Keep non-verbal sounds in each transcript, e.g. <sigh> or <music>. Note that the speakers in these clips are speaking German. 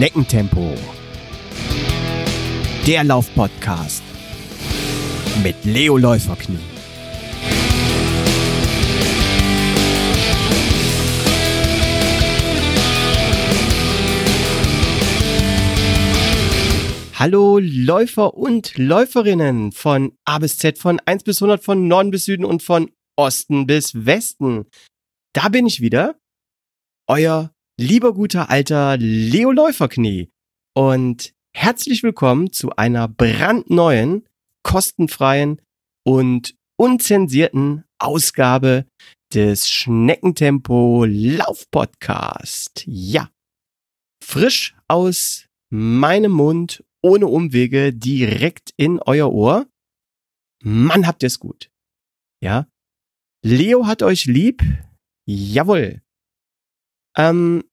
Schneckentempo. Der Laufpodcast mit Leo Läuferknie. Hallo Läufer und Läuferinnen von A bis Z, von 1 bis 100, von Norden bis Süden und von Osten bis Westen. Da bin ich wieder, euer lieber guter alter Leo Läuferknie und herzlich willkommen zu einer brandneuen, kostenfreien und unzensierten Ausgabe des Schneckentempo Laufpodcast. Ja, frisch aus meinem Mund, ohne Umwege, direkt in euer Ohr. Mann, habt ihr's gut. Ja, Leo hat euch lieb. Jawohl. Ähm,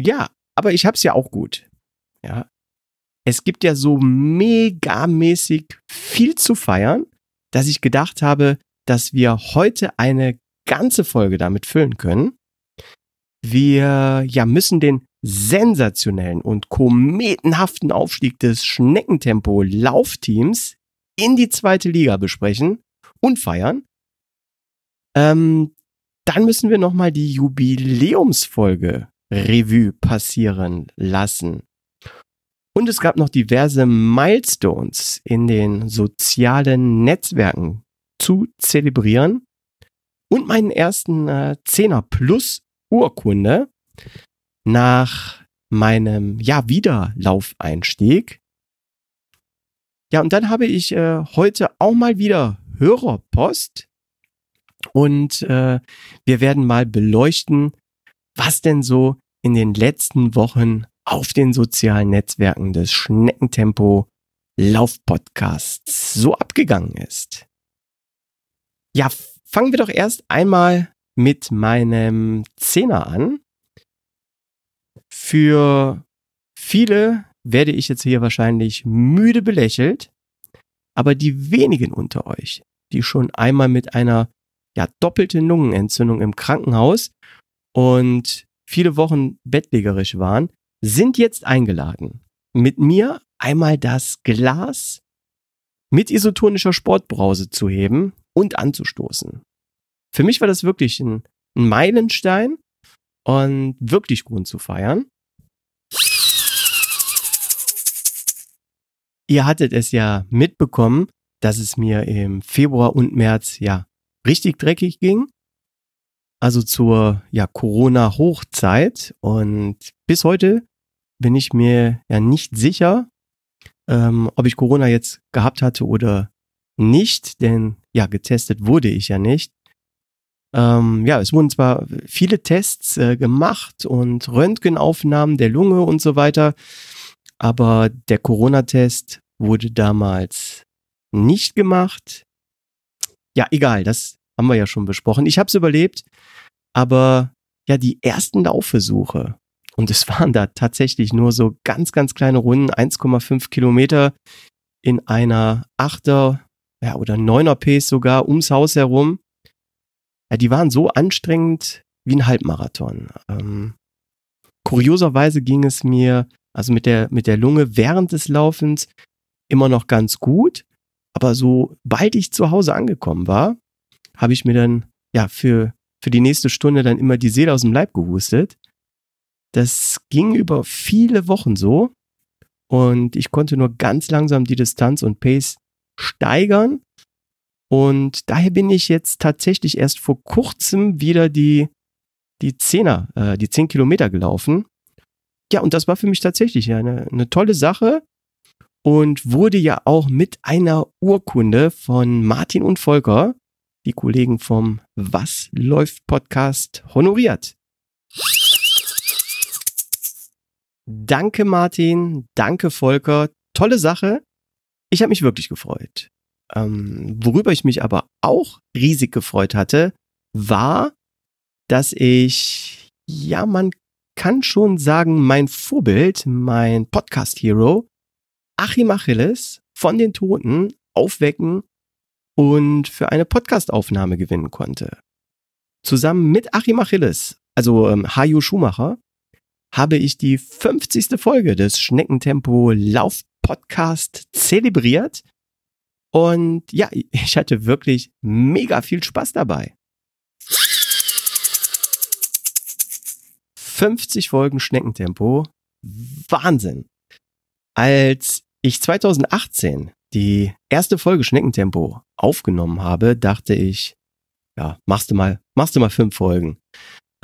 ja, aber ich hab's ja auch gut. Ja. Es gibt ja so megamäßig viel zu feiern, dass ich gedacht habe, dass wir heute eine ganze Folge damit füllen können. Wir ja müssen den sensationellen und kometenhaften Aufstieg des Schneckentempo Laufteams in die zweite Liga besprechen und feiern. Ähm, dann müssen wir nochmal die Jubiläumsfolge Revue passieren lassen. Und es gab noch diverse Milestones in den sozialen Netzwerken zu zelebrieren. Und meinen ersten äh, 10er Plus Urkunde nach meinem ja Wiederlaufeinstieg. Ja, und dann habe ich äh, heute auch mal wieder Hörerpost und äh, wir werden mal beleuchten, was denn so in den letzten Wochen auf den sozialen Netzwerken des Schneckentempo Laufpodcasts so abgegangen ist. Ja, fangen wir doch erst einmal mit meinem Zehner an. Für viele werde ich jetzt hier wahrscheinlich müde belächelt, aber die wenigen unter euch, die schon einmal mit einer ja, doppelte Lungenentzündung im Krankenhaus und viele Wochen bettlägerisch waren, sind jetzt eingeladen, mit mir einmal das Glas mit isotonischer Sportbrause zu heben und anzustoßen. Für mich war das wirklich ein, ein Meilenstein und wirklich Grund zu feiern. Ihr hattet es ja mitbekommen, dass es mir im Februar und März ja richtig dreckig ging. Also zur ja, Corona-Hochzeit. Und bis heute bin ich mir ja nicht sicher, ähm, ob ich Corona jetzt gehabt hatte oder nicht, denn ja, getestet wurde ich ja nicht. Ähm, ja, es wurden zwar viele Tests äh, gemacht und Röntgenaufnahmen der Lunge und so weiter, aber der Corona-Test wurde damals nicht gemacht. Ja, egal, das haben wir ja schon besprochen. Ich habe es überlebt, aber ja, die ersten Laufversuche, und es waren da tatsächlich nur so ganz, ganz kleine Runden, 1,5 Kilometer in einer Achter ja, oder Neuner Pace sogar ums Haus herum. Ja, die waren so anstrengend wie ein Halbmarathon. Ähm, kurioserweise ging es mir also mit der, mit der Lunge während des Laufens immer noch ganz gut. Aber sobald ich zu Hause angekommen war, habe ich mir dann ja für, für die nächste Stunde dann immer die Seele aus dem Leib gehustet. Das ging über viele Wochen so und ich konnte nur ganz langsam die Distanz und Pace steigern. Und daher bin ich jetzt tatsächlich erst vor kurzem wieder die, die Zehner, äh, die zehn Kilometer gelaufen. Ja, und das war für mich tatsächlich eine, eine tolle Sache und wurde ja auch mit einer Urkunde von Martin und Volker die Kollegen vom Was läuft Podcast honoriert. Danke Martin, danke Volker, tolle Sache. Ich habe mich wirklich gefreut. Ähm, worüber ich mich aber auch riesig gefreut hatte, war, dass ich, ja, man kann schon sagen, mein Vorbild, mein Podcast-Hero, Achim Achilles von den Toten aufwecken und für eine Podcastaufnahme gewinnen konnte. Zusammen mit Achim Achilles, also ähm, Hajo Schumacher, habe ich die 50. Folge des Schneckentempo Lauf Podcast zelebriert. Und ja, <laughs> ich hatte wirklich mega viel Spaß dabei. 50 Folgen Schneckentempo. Wahnsinn. Als ich 2018 die erste Folge Schneckentempo aufgenommen habe, dachte ich, ja, machst du mal, machst du mal fünf Folgen.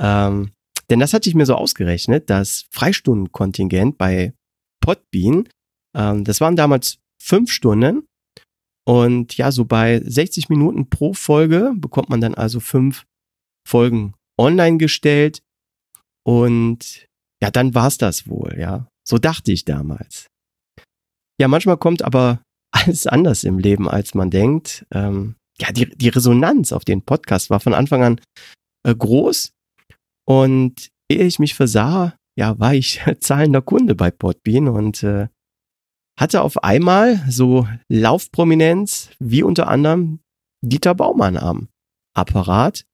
Ähm, denn das hatte ich mir so ausgerechnet, das Freistundenkontingent bei Podbean, ähm, das waren damals fünf Stunden. Und ja, so bei 60 Minuten pro Folge bekommt man dann also fünf Folgen online gestellt. Und ja, dann war's das wohl, ja. So dachte ich damals. Ja, manchmal kommt aber <laughs> alles anders im Leben, als man denkt. Ähm, ja, die, die Resonanz auf den Podcast war von Anfang an äh, groß. Und ehe ich mich versah, ja, war ich <laughs> zahlender Kunde bei Podbean und äh, hatte auf einmal so Laufprominenz wie unter anderem Dieter Baumann am Apparat.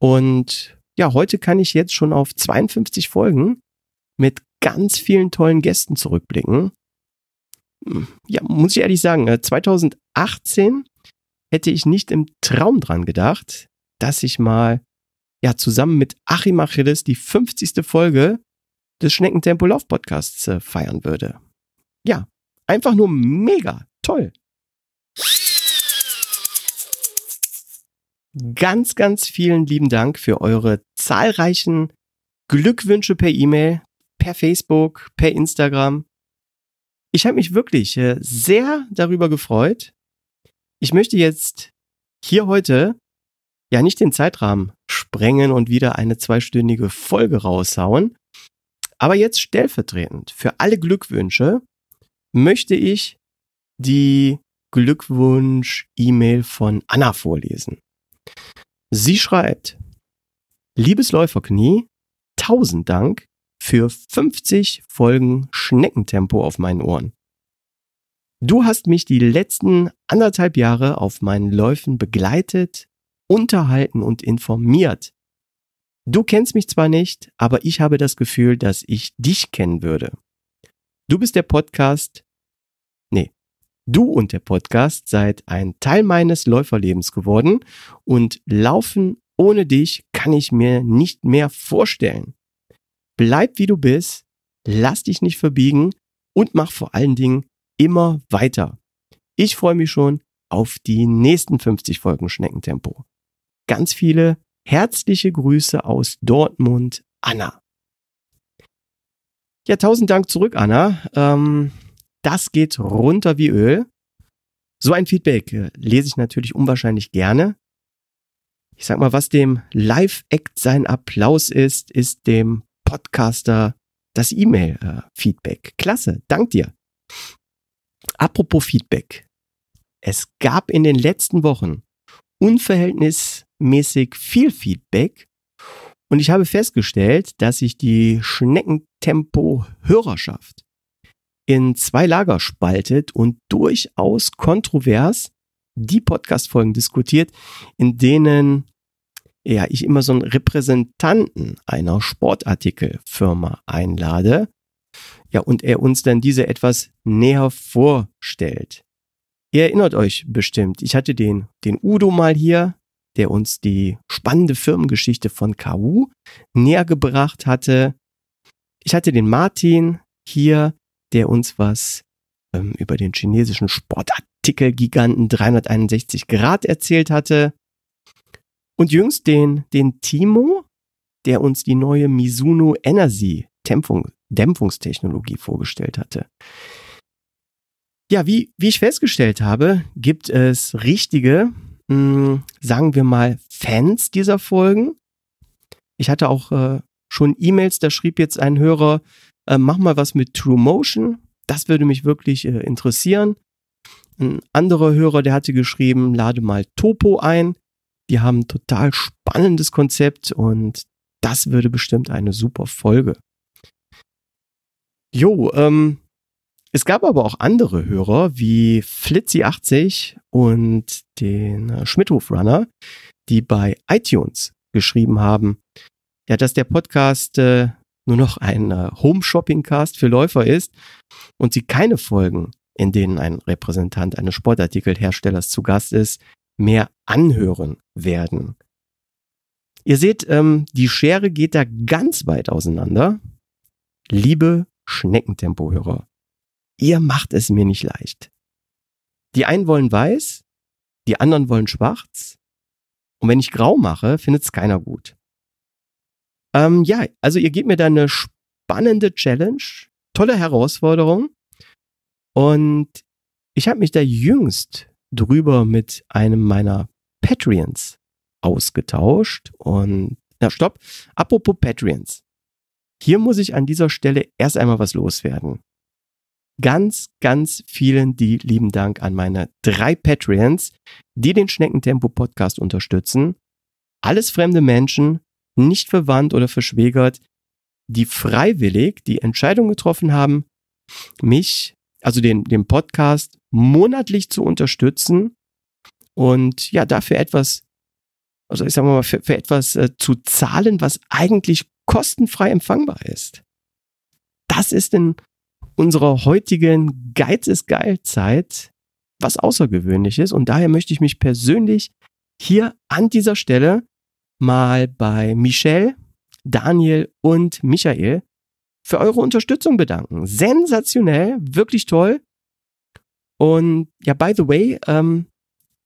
Und ja, heute kann ich jetzt schon auf 52 Folgen mit ganz vielen tollen Gästen zurückblicken. Ja, muss ich ehrlich sagen, 2018 äh, hätte ich nicht im Traum dran gedacht, dass ich mal ja zusammen mit Achim Achilles die 50. Folge des Schneckentempo Lauf Podcasts äh, feiern würde. Ja, einfach nur mega toll. Ganz, ganz vielen lieben Dank für eure zahlreichen Glückwünsche per E-Mail, per Facebook, per Instagram. Ich habe mich wirklich äh, sehr darüber gefreut. Ich möchte jetzt hier heute ja nicht den Zeitrahmen sprengen und wieder eine zweistündige Folge raushauen. Aber jetzt stellvertretend für alle Glückwünsche möchte ich die Glückwunsch-E-Mail von Anna vorlesen. Sie schreibt, Liebes Läuferknie, tausend Dank für 50 Folgen Schneckentempo auf meinen Ohren. Du hast mich die letzten anderthalb Jahre auf meinen Läufen begleitet, unterhalten und informiert. Du kennst mich zwar nicht, aber ich habe das Gefühl, dass ich dich kennen würde. Du bist der Podcast, nee, du und der Podcast seid ein Teil meines Läuferlebens geworden und Laufen ohne dich kann ich mir nicht mehr vorstellen. Bleib wie du bist, lass dich nicht verbiegen und mach vor allen Dingen immer weiter. Ich freue mich schon auf die nächsten 50 Folgen Schneckentempo. Ganz viele herzliche Grüße aus Dortmund, Anna. Ja, tausend Dank zurück, Anna. Ähm, das geht runter wie Öl. So ein Feedback äh, lese ich natürlich unwahrscheinlich gerne. Ich sag mal, was dem Live-Act sein Applaus ist, ist dem Podcaster das E-Mail-Feedback. Klasse, dank dir. Apropos Feedback. Es gab in den letzten Wochen unverhältnismäßig viel Feedback und ich habe festgestellt, dass sich die Schneckentempo-Hörerschaft in zwei Lager spaltet und durchaus kontrovers die Podcast-Folgen diskutiert, in denen ja, ich immer so einen Repräsentanten einer Sportartikelfirma einlade. Ja, und er uns dann diese etwas näher vorstellt. Ihr erinnert euch bestimmt, ich hatte den, den Udo mal hier, der uns die spannende Firmengeschichte von KU näher gebracht hatte. Ich hatte den Martin hier, der uns was ähm, über den chinesischen Sportartikelgiganten 361 Grad erzählt hatte. Und jüngst den, den Timo, der uns die neue Mizuno Energy Dämpfung, Dämpfungstechnologie vorgestellt hatte. Ja, wie, wie ich festgestellt habe, gibt es richtige, mh, hm, sagen wir mal, Fans dieser Folgen. Ich hatte auch äh, schon E-Mails, da schrieb jetzt ein Hörer, äh, mach mal was mit True Motion. Das würde mich wirklich äh, interessieren. Ein anderer Hörer, der hatte geschrieben, lade mal Topo ein. Die haben ein total spannendes Konzept und das würde bestimmt eine super Folge. Jo, ähm, es gab aber auch andere Hörer wie Flitzy80 und den Schmidhof Runner, die bei iTunes geschrieben haben, ja, dass der Podcast äh, nur noch ein äh, Home-Shopping-Cast für Läufer ist und Sie keine Folgen, in denen ein Repräsentant eines Sportartikelherstellers zu Gast ist, mehr anhören werden. Ihr seht, ähm, die Schere geht da ganz weit auseinander. Liebe Schneckentempohörer, ihr macht es mir nicht leicht. Die einen wollen weiß, die anderen wollen schwarz. Und wenn ich grau mache, findet es keiner gut. Ähm, ja, also ihr gebt mir da eine spannende Challenge, tolle Herausforderung. Und ich habe mich da jüngst drüber mit einem meiner Patreons ausgetauscht. Und na stopp, apropos Patreons. Hier muss ich an dieser Stelle erst einmal was loswerden. Ganz, ganz vielen die lieben Dank an meine drei Patreons, die den Schneckentempo Podcast unterstützen. Alles fremde Menschen, nicht verwandt oder verschwägert, die freiwillig die Entscheidung getroffen haben, mich, also den, den Podcast monatlich zu unterstützen und ja, dafür etwas, also ich sag mal, für, für etwas äh, zu zahlen, was eigentlich kostenfrei empfangbar ist. Das ist in unserer heutigen Geiz ist geil Zeit was Außergewöhnliches und daher möchte ich mich persönlich hier an dieser Stelle mal bei Michelle, Daniel und Michael für eure Unterstützung bedanken. Sensationell, wirklich toll. Und ja, by the way, ähm,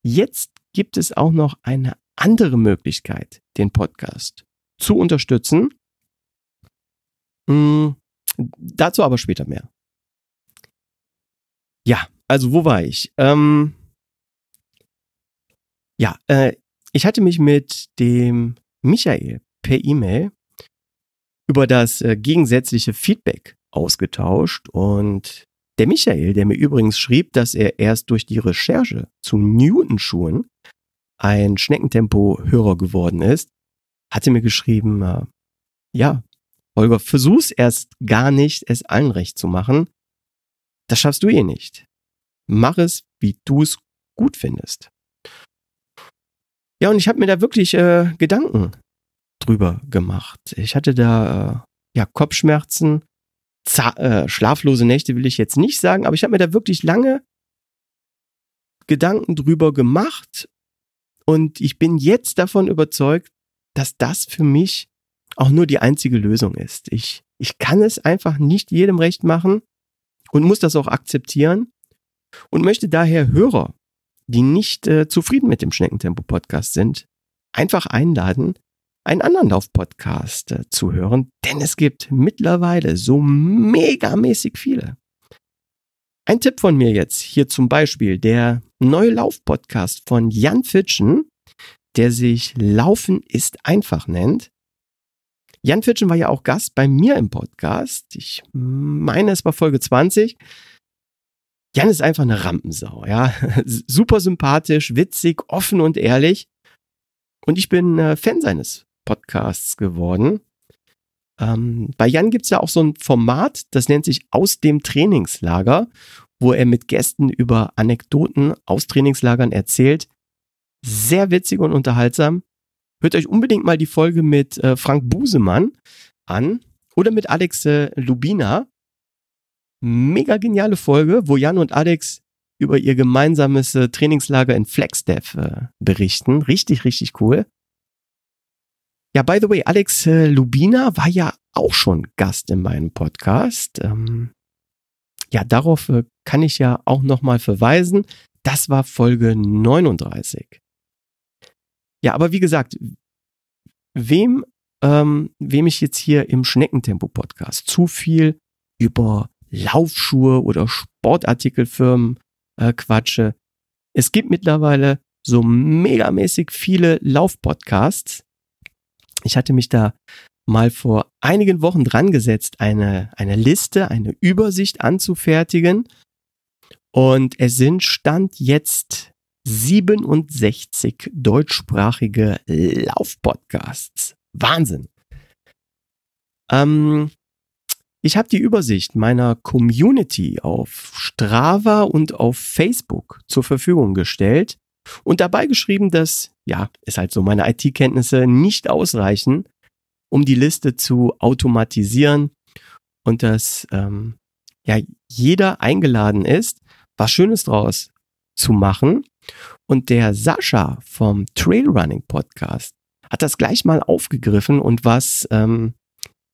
jetzt gibt es auch noch eine andere Möglichkeit, den Podcast zu unterstützen. Hm, dazu aber später mehr. Ja, also wo war ich? Ähm, ja, äh, ich hatte mich mit dem Michael per E-Mail über das äh, gegensätzliche Feedback ausgetauscht und der Michael, der mir übrigens schrieb, dass er erst durch die Recherche zu Newton-Schuhen ein Schneckentempo-Hörer geworden ist, hatte mir geschrieben, äh, ja, Holger, versuch's erst gar nicht, es allen recht zu machen. Das schaffst du eh nicht. Mach es, wie du es gut findest. Ja, und ich habe mir da wirklich äh, Gedanken drüber gemacht. Ich hatte da äh, ja Kopfschmerzen, äh, schlaflose Nächte will ich jetzt nicht sagen, aber ich habe mir da wirklich lange Gedanken drüber gemacht und ich bin jetzt davon überzeugt, dass das für mich auch nur die einzige Lösung ist. Ich, ich kann es einfach nicht jedem recht machen und muss das auch akzeptieren und möchte daher Hörer die nicht äh, zufrieden mit dem Schneckentempo-Podcast sind, einfach einladen, einen anderen Lauf-Podcast äh, zu hören, denn es gibt mittlerweile so megamäßig viele. Ein Tipp von mir jetzt hier zum Beispiel der neue Lauf-Podcast von Jan Fitschen, der sich Laufen ist einfach nennt. Jan Fitschen war ja auch Gast bei mir im Podcast. Ich meine, es war Folge 20. Jan ist einfach eine Rampensau, ja. <laughs> Super sympathisch, witzig, offen und ehrlich. Und ich bin äh, Fan seines Podcasts geworden. Ähm, bei Jan gibt's ja auch so ein Format, das nennt sich Aus dem Trainingslager, wo er mit Gästen über Anekdoten aus Trainingslagern erzählt. Sehr witzig und unterhaltsam. Hört euch unbedingt mal die Folge mit äh, Frank Busemann an oder mit Alex äh, Lubina mega geniale Folge, wo Jan und Alex über ihr gemeinsames äh, Trainingslager in Flagstaff äh, berichten. Richtig, richtig cool. Ja, by the way, Alex äh, Lubina war ja auch schon Gast in meinem Podcast. Ähm, ja, darauf äh, kann ich ja auch nochmal verweisen. Das war Folge 39. Ja, aber wie gesagt, wem, ähm, wem ich jetzt hier im Schneckentempo-Podcast zu viel über Laufschuhe oder Sportartikelfirmen äh, quatsche. Es gibt mittlerweile so megamäßig viele Laufpodcasts. Ich hatte mich da mal vor einigen Wochen dran gesetzt, eine, eine Liste, eine Übersicht anzufertigen. Und es sind Stand jetzt 67 deutschsprachige Laufpodcasts. Wahnsinn. Ähm, ich habe die Übersicht meiner Community auf Strava und auf Facebook zur Verfügung gestellt und dabei geschrieben, dass, ja, es halt so meine IT-Kenntnisse nicht ausreichen, um die Liste zu automatisieren und dass ähm, ja jeder eingeladen ist, was Schönes draus zu machen. Und der Sascha vom Trailrunning Podcast hat das gleich mal aufgegriffen und was, ähm,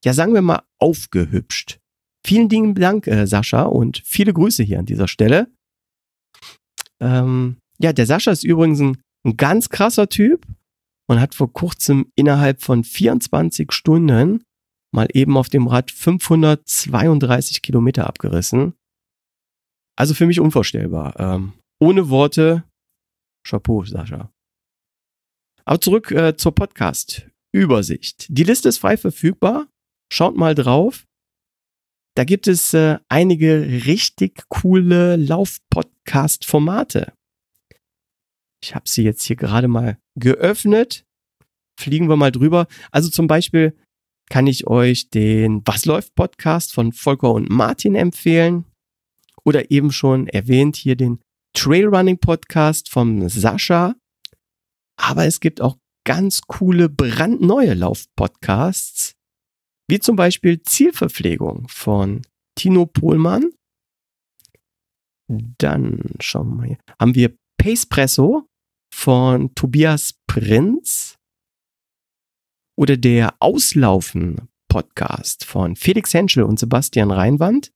ja sagen wir mal, aufgehübscht. Vielen lieben Dank, äh, Sascha, und viele Grüße hier an dieser Stelle. Ähm, ja, der Sascha ist übrigens ein, ein ganz krasser Typ und hat vor kurzem innerhalb von 24 Stunden mal eben auf dem Rad 532 Kilometer abgerissen. Also für mich unvorstellbar. Ähm, ohne Worte, Chapeau, Sascha. Aber zurück äh, zur Podcast-Übersicht. Die Liste ist frei verfügbar. Schaut mal drauf. Da gibt es äh, einige richtig coole Lauf-Podcast-Formate. Ich habe sie jetzt hier gerade mal geöffnet. Fliegen wir mal drüber. Also zum Beispiel kann ich euch den Was läuft Podcast von Volker und Martin empfehlen. Oder eben schon erwähnt hier den Trailrunning Podcast vom Sascha. Aber es gibt auch ganz coole brandneue Lauf-Podcasts, wie zum Beispiel Zielverpflegung von Tino Pohlmann. Dann schauen wir mal hier. Haben wir Pacepresso von Tobias Prinz oder der Auslaufen Podcast von Felix Henschel und Sebastian Reinwand.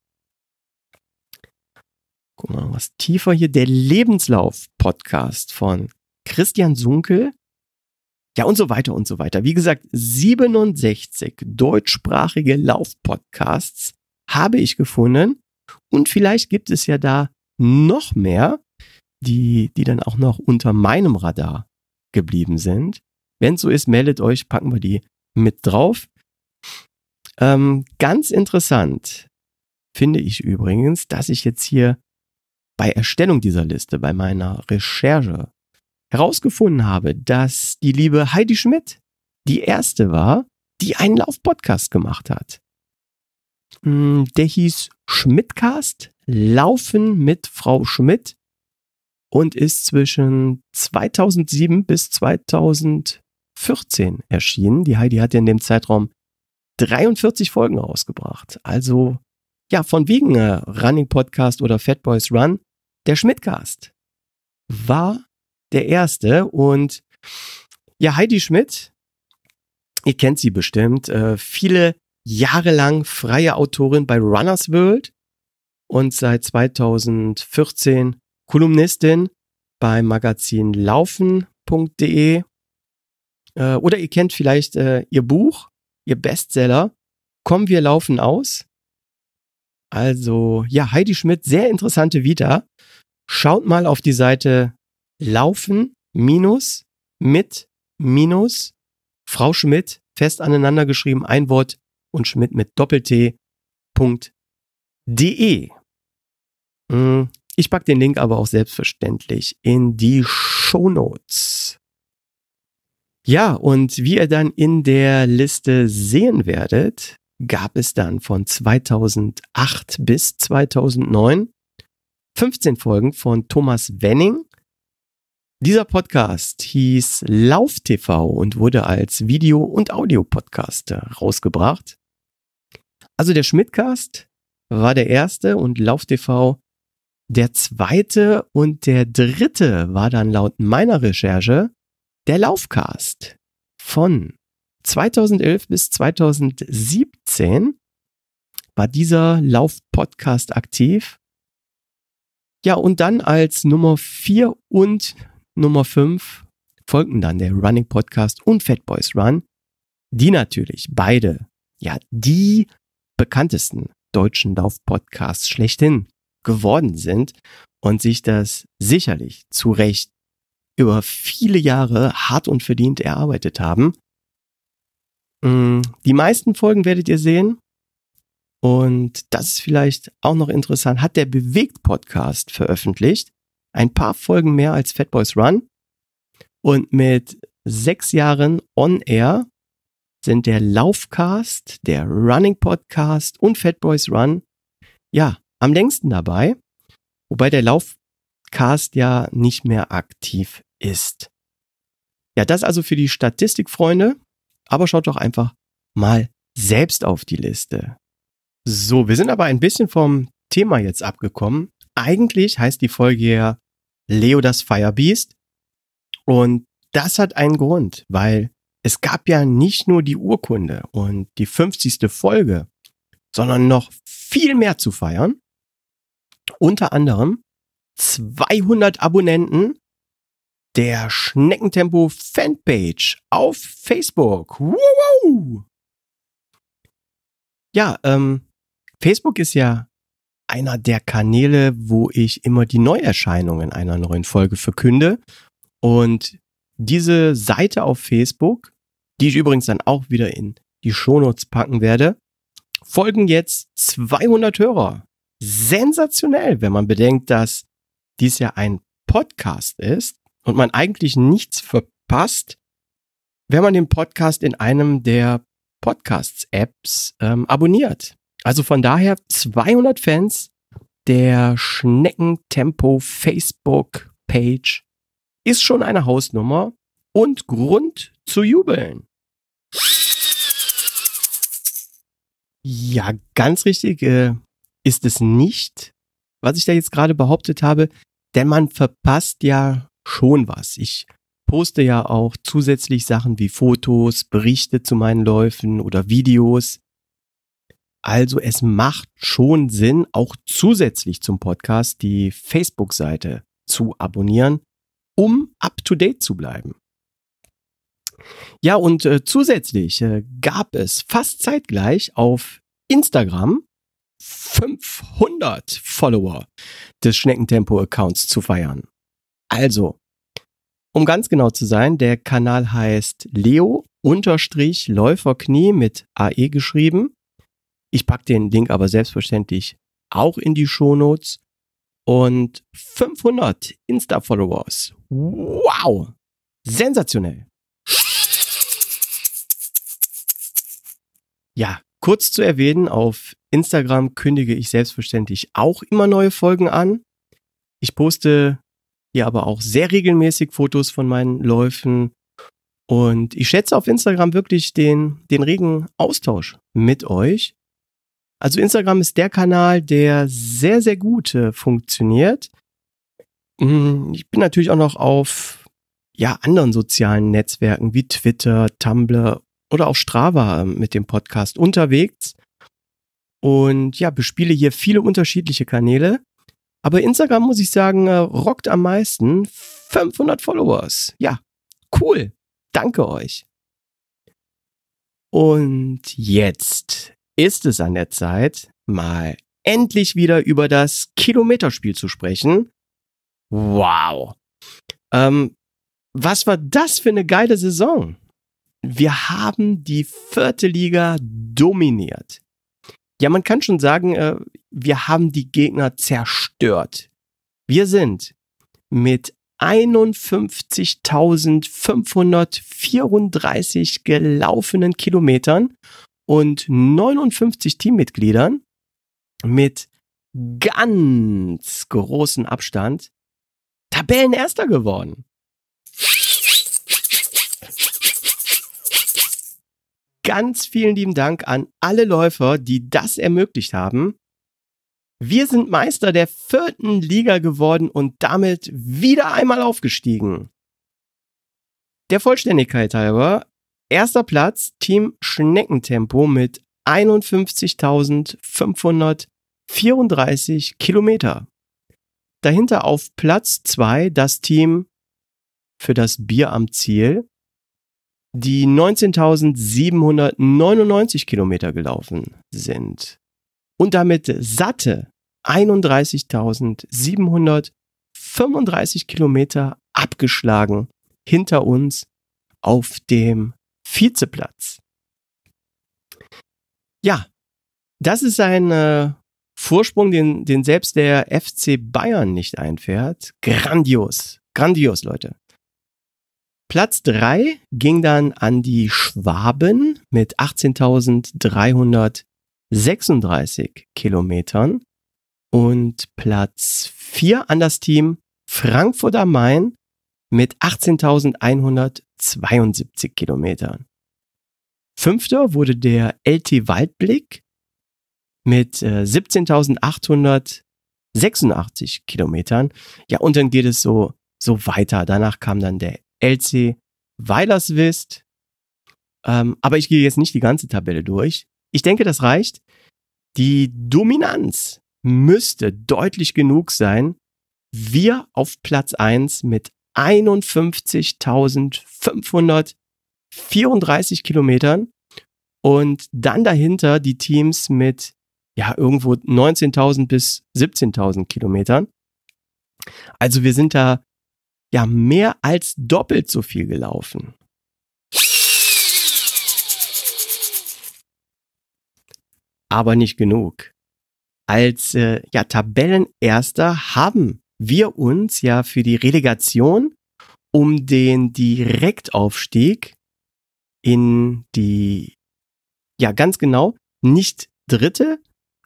Guck mal, was tiefer hier. Der Lebenslauf Podcast von Christian Sunkel. Ja, und so weiter und so weiter. Wie gesagt, 67 deutschsprachige Laufpodcasts habe ich gefunden. Und vielleicht gibt es ja da noch mehr, die, die dann auch noch unter meinem Radar geblieben sind. Wenn so ist, meldet euch, packen wir die mit drauf. Ähm, ganz interessant finde ich übrigens, dass ich jetzt hier bei Erstellung dieser Liste, bei meiner Recherche herausgefunden habe, dass die liebe Heidi Schmidt die erste war, die einen Laufpodcast gemacht hat. Hm, der hieß Schmidtcast, Laufen mit Frau Schmidt und ist zwischen 2007 bis 2014 erschienen. Die Heidi hat in dem Zeitraum 43 Folgen rausgebracht. Also ja, von wegen äh, Running Podcast oder Fat Boys Run, der Schmidtcast war der erste und ja, Heidi Schmidt, ihr kennt sie bestimmt, äh, viele Jahre lang freie Autorin bei Runners World und seit 2014 Kolumnistin beim Magazin laufen.de. Äh, oder ihr kennt vielleicht äh, ihr Buch, ihr Bestseller, Kommen wir laufen aus. Also, ja, Heidi Schmidt, sehr interessante Vita. Schaut mal auf die Seite laufen minus mit minus Frau Schmidt fest aneinander geschrieben, ein Wort und Schmidt mit Doppel-T.de. ich pack den Link aber auch selbstverständlich in die Show Notes. Ja, und wie ihr dann in der Liste sehen werdet, gab es dann von 2008 bis 2009 15 Folgen von Thomas Wenning. Dieser Podcast hieß Lauf TV und wurde als Video- und Audio-Podcast rausgebracht. Also der Schmidtcast war der erste und Lauf TV der zweite und der dritte war dann laut meiner Recherche der Laufcast von 2011 bis 2017 war dieser Lauf-Podcast aktiv? Ja, und dann als Nummer 4 und Nummer 5 folgten dann der Running Podcast und Fat Boys Run, die natürlich beide, ja, die bekanntesten deutschen Laufpodcasts schlechthin geworden sind und sich das sicherlich zu Recht über viele Jahre hart und verdient erarbeitet haben. Mm, die meisten Folgen werdet ihr sehen, und das ist vielleicht auch noch interessant, hat der Bewegt-Podcast veröffentlicht. Ein paar Folgen mehr als Fat Boys Run. Und mit sechs Jahren on air sind der Laufcast, der Running Podcast und Fat Boys Run ja am längsten dabei. Wobei der Laufcast ja nicht mehr aktiv ist. Ja, das also für die Statistikfreunde. Aber schaut doch einfach mal selbst auf die Liste. So, wir sind aber ein bisschen vom Thema jetzt abgekommen. Eigentlich heißt die Folge ja Leo das Firebeast. Und das hat einen Grund, weil es gab ja nicht nur die Urkunde und die 50. Folge, sondern noch viel mehr zu feiern. Unter anderem 200 Abonnenten der Schneckentempo Fanpage auf Facebook. Woo! Ja, ähm, Facebook ist ja einer der Kanäle, wo ich immer die Neuerscheinungen einer neuen Folge verkünde. Und diese Seite auf Facebook, die ich übrigens dann auch wieder in die Shownotes packen werde, folgen jetzt 200 Hörer. Sensationell, wenn man bedenkt, dass dies ja ein Podcast ist und man eigentlich nichts verpasst, wenn man den Podcast in einem der Podcasts-Apps ähm, abonniert. Also von daher 200 Fans der Schneckentempo Facebook-Page ist schon eine Hausnummer und Grund zu jubeln. Ja, ganz richtig ist es nicht, was ich da jetzt gerade behauptet habe, denn man verpasst ja schon was. Ich poste ja auch zusätzlich Sachen wie Fotos, Berichte zu meinen Läufen oder Videos. Also es macht schon Sinn, auch zusätzlich zum Podcast die Facebook-Seite zu abonnieren, um up-to-date zu bleiben. Ja, und äh, zusätzlich äh, gab es fast zeitgleich auf Instagram 500 Follower des Schneckentempo-Accounts zu feiern. Also, um ganz genau zu sein, der Kanal heißt Leo unterstrich Läuferknie mit AE geschrieben. Ich packe den Link aber selbstverständlich auch in die Shownotes. Und 500 Insta-Followers. Wow! Sensationell. Ja, kurz zu erwähnen, auf Instagram kündige ich selbstverständlich auch immer neue Folgen an. Ich poste hier aber auch sehr regelmäßig Fotos von meinen Läufen. Und ich schätze auf Instagram wirklich den, den regen Austausch mit euch. Also Instagram ist der Kanal, der sehr, sehr gut äh, funktioniert. Mm, ich bin natürlich auch noch auf ja, anderen sozialen Netzwerken wie Twitter, Tumblr oder auch Strava ähm, mit dem Podcast unterwegs. Und ja, bespiele hier viele unterschiedliche Kanäle. Aber Instagram, muss ich sagen, äh, rockt am meisten. 500 Followers. Ja, cool. Danke euch. Und jetzt ist es an der Zeit, mal endlich wieder über das Kilometerspiel zu sprechen. Wow. Ähm, was war das für eine geile Saison? Wir haben die vierte Liga dominiert. Ja, man kann schon sagen, äh, wir haben die Gegner zerstört. Wir sind mit 51.534 gelaufenen Kilometern und 59 Teammitgliedern mit ganz großem Abstand Tabellenerster geworden. Ganz vielen lieben Dank an alle Läufer, die das ermöglicht haben. Wir sind Meister der vierten Liga geworden und damit wieder einmal aufgestiegen. Der Vollständigkeit halber, erster Platz Team Schneckentempo mit 51.534 Kilometer. Dahinter auf Platz zwei das Team für das Bier am Ziel, die 19.799 Kilometer gelaufen sind und damit satte 31.735 Kilometer abgeschlagen hinter uns auf dem Vizeplatz. Ja, das ist ein äh, Vorsprung, den, den selbst der FC Bayern nicht einfährt. Grandios, grandios, Leute. Platz drei ging dann an die Schwaben mit 18.300 36 Kilometern und Platz 4 an das Team Frankfurt am Main mit 18.172 Kilometern. Fünfter wurde der LT Waldblick mit äh, 17.886 Kilometern. Ja, und dann geht es so, so weiter. Danach kam dann der LC Weilerswist. Ähm, aber ich gehe jetzt nicht die ganze Tabelle durch. Ich denke, das reicht. Die Dominanz müsste deutlich genug sein. Wir auf Platz eins mit 51.534 Kilometern und dann dahinter die Teams mit ja irgendwo 19.000 bis 17.000 Kilometern. Also wir sind da ja mehr als doppelt so viel gelaufen. Aber nicht genug. Als äh, ja, Tabellenerster haben wir uns ja für die Relegation um den Direktaufstieg in die, ja ganz genau, nicht dritte,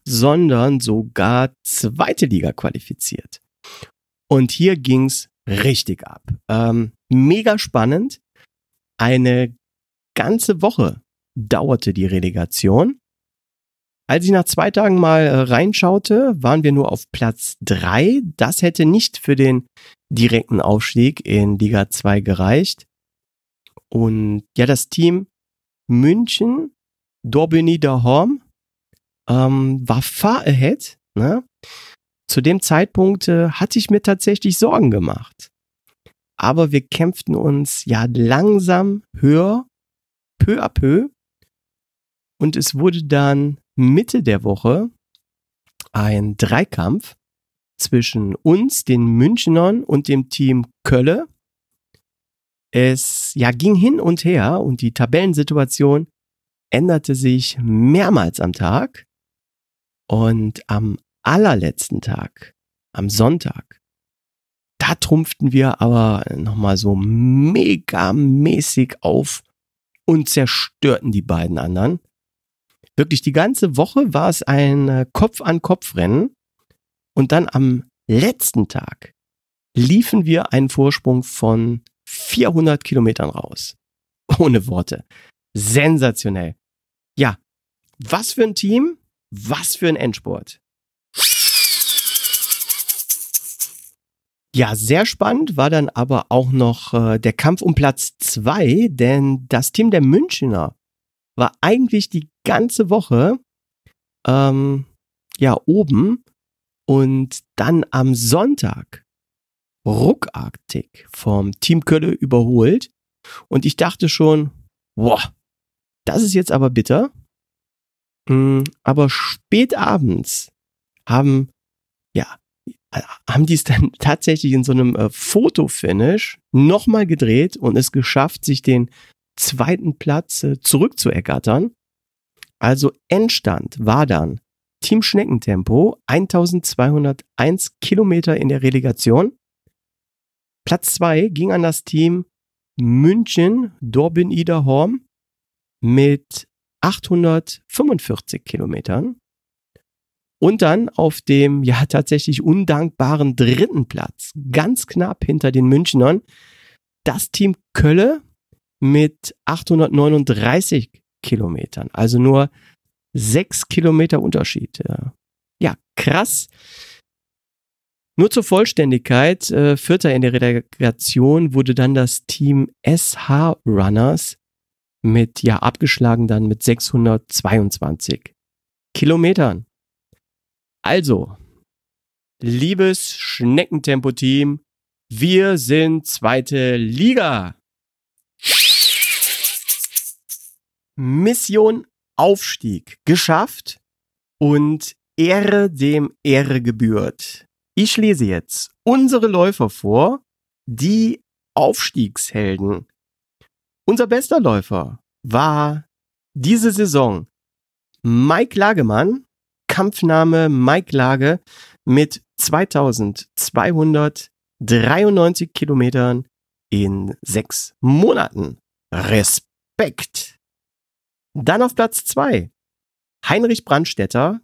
sondern sogar zweite Liga qualifiziert. Und hier ging's richtig ab. Ähm, mega spannend. Eine ganze Woche dauerte die Relegation. Als ich nach zwei Tagen mal äh, reinschaute, waren wir nur auf Platz drei. Das hätte nicht für den direkten Aufstieg in Liga 2 gereicht. Und ja, das Team München, Dorbeny Dahorm, ähm, war far ahead. Ne? Zu dem Zeitpunkt äh, hatte ich mir tatsächlich Sorgen gemacht. Aber wir kämpften uns ja langsam höher, peu à peu. Und es wurde dann Mitte der Woche ein Dreikampf zwischen uns, den Münchnern und dem Team Kölle. Es ja ging hin und her und die Tabellensituation änderte sich mehrmals am Tag. Und am allerletzten Tag, am Sonntag, da trumpften wir aber nochmal so megamäßig auf und zerstörten die beiden anderen. Wirklich die ganze Woche war es ein äh, Kopf-an-Kopf-Rennen. Und dann am letzten Tag liefen wir einen Vorsprung von 400 Kilometern raus. <laughs> Ohne Worte. Sensationell. Ja, was für ein Team, was für ein Endsport. Ja, sehr spannend. War dann aber auch noch äh, der Kampf um Platz zwei, denn das Team der Münchner war eigentlich die ganze Woche ähm, ja oben. Und dann am Sonntag ruckartig vom Team Kölle überholt. Und ich dachte schon, boah, das ist jetzt aber bitter. Mm, aber spät abends haben ja haben die es dann <laughs> tatsächlich in so einem äh, Fotofinish nochmal gedreht und es geschafft, sich den zweiten Platz äh, zurückzuergattern. Also Endstand war dann Team Schneckentempo 1201 Kilometer in der Relegation. Platz zwei ging an das Team München Dorbin Ida Horm mit 845 Kilometern. Und dann auf dem ja tatsächlich undankbaren dritten Platz, ganz knapp hinter den Münchnern, das Team Kölle mit 839 Kilometern. Also nur sechs Kilometer Unterschied. Ja, krass. Nur zur Vollständigkeit, äh, Vierter in der Relegation wurde dann das Team SH Runners mit, ja, abgeschlagen dann mit 622 Kilometern. Also, liebes Schneckentempo-Team, wir sind zweite Liga. Mission Aufstieg geschafft und Ehre dem Ehre gebührt. Ich lese jetzt unsere Läufer vor, die Aufstiegshelden. Unser bester Läufer war diese Saison Mike Lagemann, Kampfname Mike Lage mit 2293 Kilometern in sechs Monaten. Respekt! Dann auf Platz zwei Heinrich Brandstetter,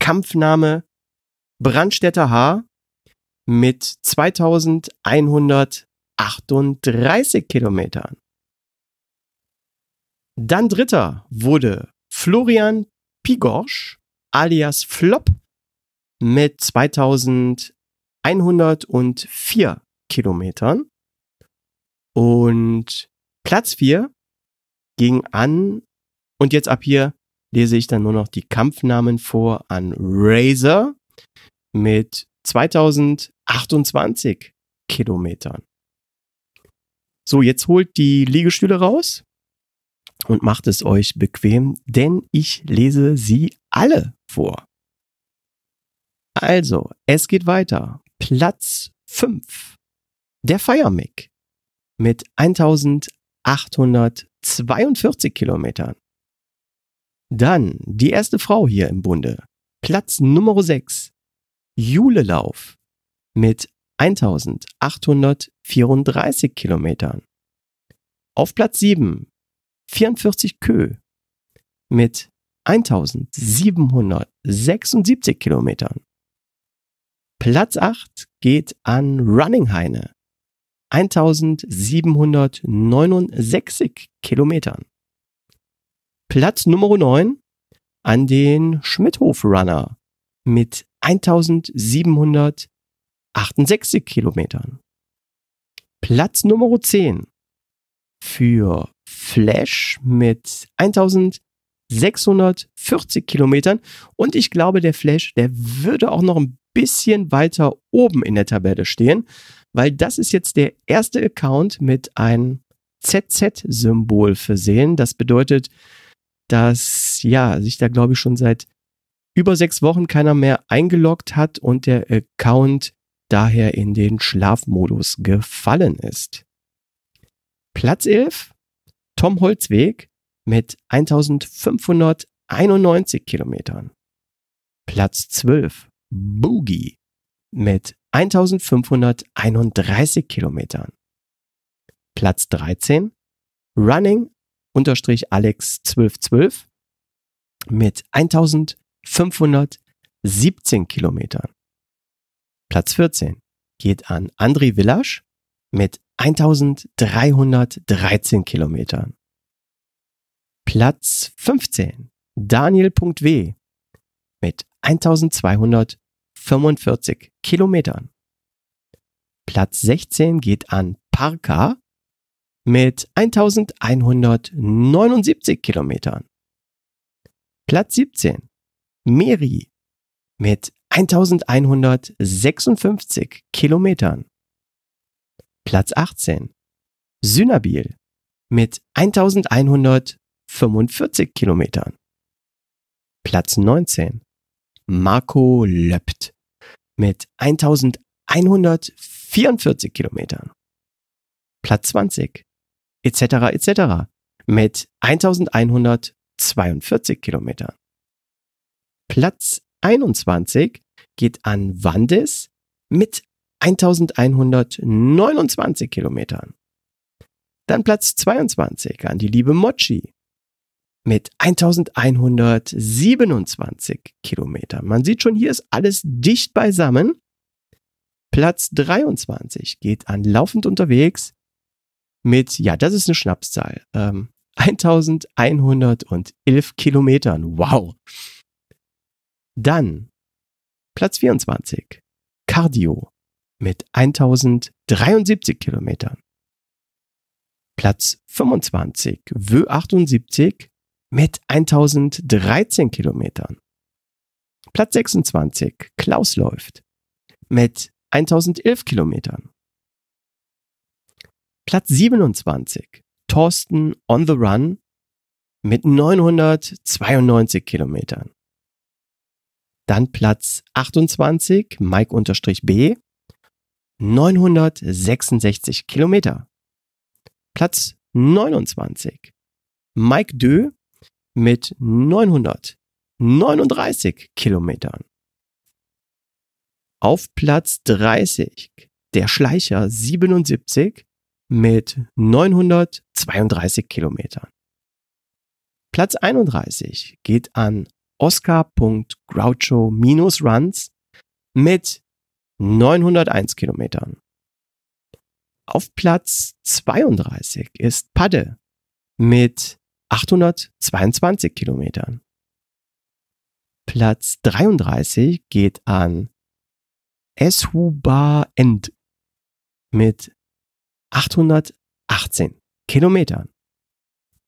Kampfname Brandstetter H mit 2138 Kilometern. Dann dritter wurde Florian Pigorsch alias Flop mit 2104 Kilometern. Und Platz 4 ging an, und jetzt ab hier lese ich dann nur noch die Kampfnamen vor an Razer mit 2028 Kilometern. So, jetzt holt die Liegestühle raus und macht es euch bequem, denn ich lese sie alle vor. Also, es geht weiter. Platz 5. Der Firemic mit 1842 Kilometern. Dann die erste Frau hier im Bunde. Platz Nummer 6. Julelauf mit 1834 Kilometern. Auf Platz 7 44 Kö mit 1776 Kilometern. Platz 8 geht an Running Heine 1769 Kilometern. Platz Nummer 9 an den Schmidhof Runner mit 1768 Kilometern. Platz Nummer 10 für Flash mit 1640 Kilometern. Und ich glaube, der Flash, der würde auch noch ein bisschen weiter oben in der Tabelle stehen, weil das ist jetzt der erste Account mit einem ZZ-Symbol versehen. Das bedeutet, dass ja sich da glaube ich schon seit über sechs Wochen keiner mehr eingeloggt hat und der Account daher in den Schlafmodus gefallen ist. Platz 11, Tom Holzweg mit 1591 Kilometern. Platz 12, Boogie mit 1531 Kilometern. Platz 13, Running unterstrich Alex 1212 mit 1517 Kilometern. Platz 14 geht an André Village mit 1313 Kilometern. Platz 15 Daniel.w mit 1245 Kilometern. Platz 16 geht an Parka mit 1179 Kilometern. Platz 17 Meri mit 1156 Kilometern. Platz 18 Synabil mit 1145 Kilometern. Platz 19 Marco Löpt mit 1144 Kilometern. Platz 20 etc. etc. mit 1142 Kilometern. Platz 21 geht an Wandes mit 1129 Kilometern. Dann Platz 22 an die liebe Mochi mit 1127 Kilometern. Man sieht schon, hier ist alles dicht beisammen. Platz 23 geht an Laufend unterwegs mit, ja, das ist eine Schnapszahl, ähm, 1111 Kilometern. Wow. Dann Platz 24, Cardio mit 1073 Kilometern. Platz 25, Wö 78 mit 1013 Kilometern. Platz 26, Klaus läuft mit 1011 Kilometern. Platz 27, Thorsten on the Run mit 992 Kilometern. Dann Platz 28, Mike-B, 966 Kilometer. Platz 29, Mike Dö mit 939 Kilometern. Auf Platz 30, der Schleicher 77 mit 932 Kilometern. Platz 31 geht an Oscar.Groucho-Runs mit 901 Kilometern. Auf Platz 32 ist Padde mit 822 Kilometern. Platz 33 geht an Eshuba End mit 818 Kilometern.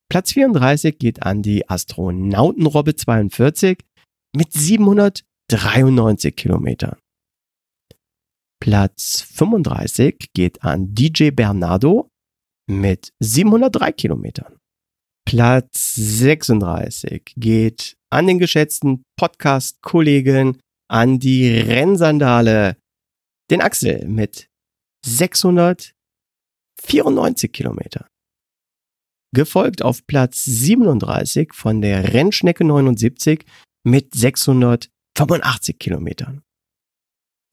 Platz 34 geht an die Astronautenrobbe 42 mit 793 Kilometern. Platz 35 geht an DJ Bernardo mit 703 Kilometern. Platz 36 geht an den geschätzten Podcast-Kollegen, an die Rennsandale, den Axel mit 694 Kilometern. Gefolgt auf Platz 37 von der Rennschnecke 79 mit 685 Kilometern.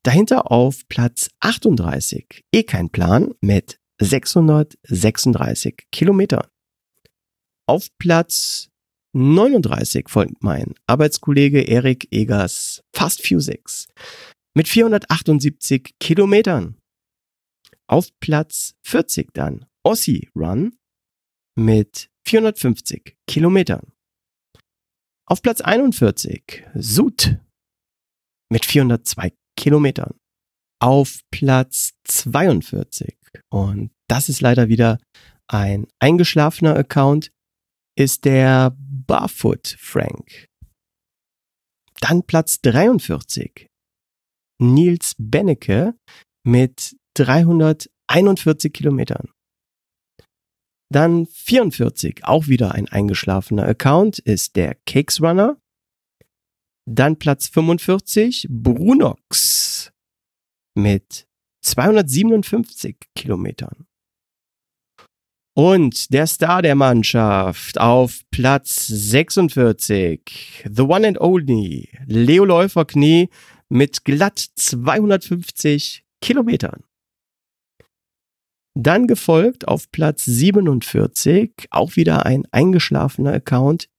Dahinter auf Platz 38 eh kein Plan mit 636 Kilometern. Auf Platz 39 folgt mein Arbeitskollege Erik Egers Fast Physics mit 478 Kilometern. Auf Platz 40 dann Ossi Run mit 450 Kilometern. Auf Platz 41 Sud mit 402 Kilometern. Auf Platz 42 und das ist leider wieder ein eingeschlafener Account ist der Barfoot Frank. Dann Platz 43. Nils Bennecke mit 341 Kilometern. Dann 44, auch wieder ein eingeschlafener Account, ist der Cakes Runner. Dann Platz 45, Brunox mit 257 Kilometern. Und der Star der Mannschaft auf Platz 46, The One and Only, Leo Läufer Knie mit glatt 250 Kilometern. Dann gefolgt auf Platz 47, auch wieder ein eingeschlafener Account,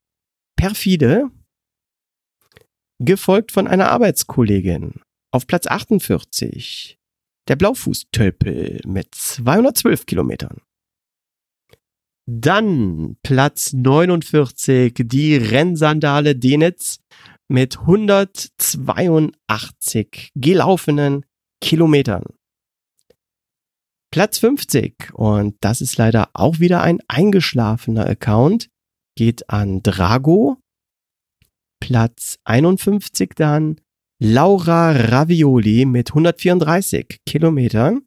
Perfide, gefolgt von einer Arbeitskollegin. Auf Platz 48, der Blaufußtölpel mit 212 Kilometern. Dann Platz 49, die Rennsandale Denitz mit 182 gelaufenen Kilometern. Platz 50, und das ist leider auch wieder ein eingeschlafener Account, geht an Drago. Platz 51 dann Laura Ravioli mit 134 Kilometern.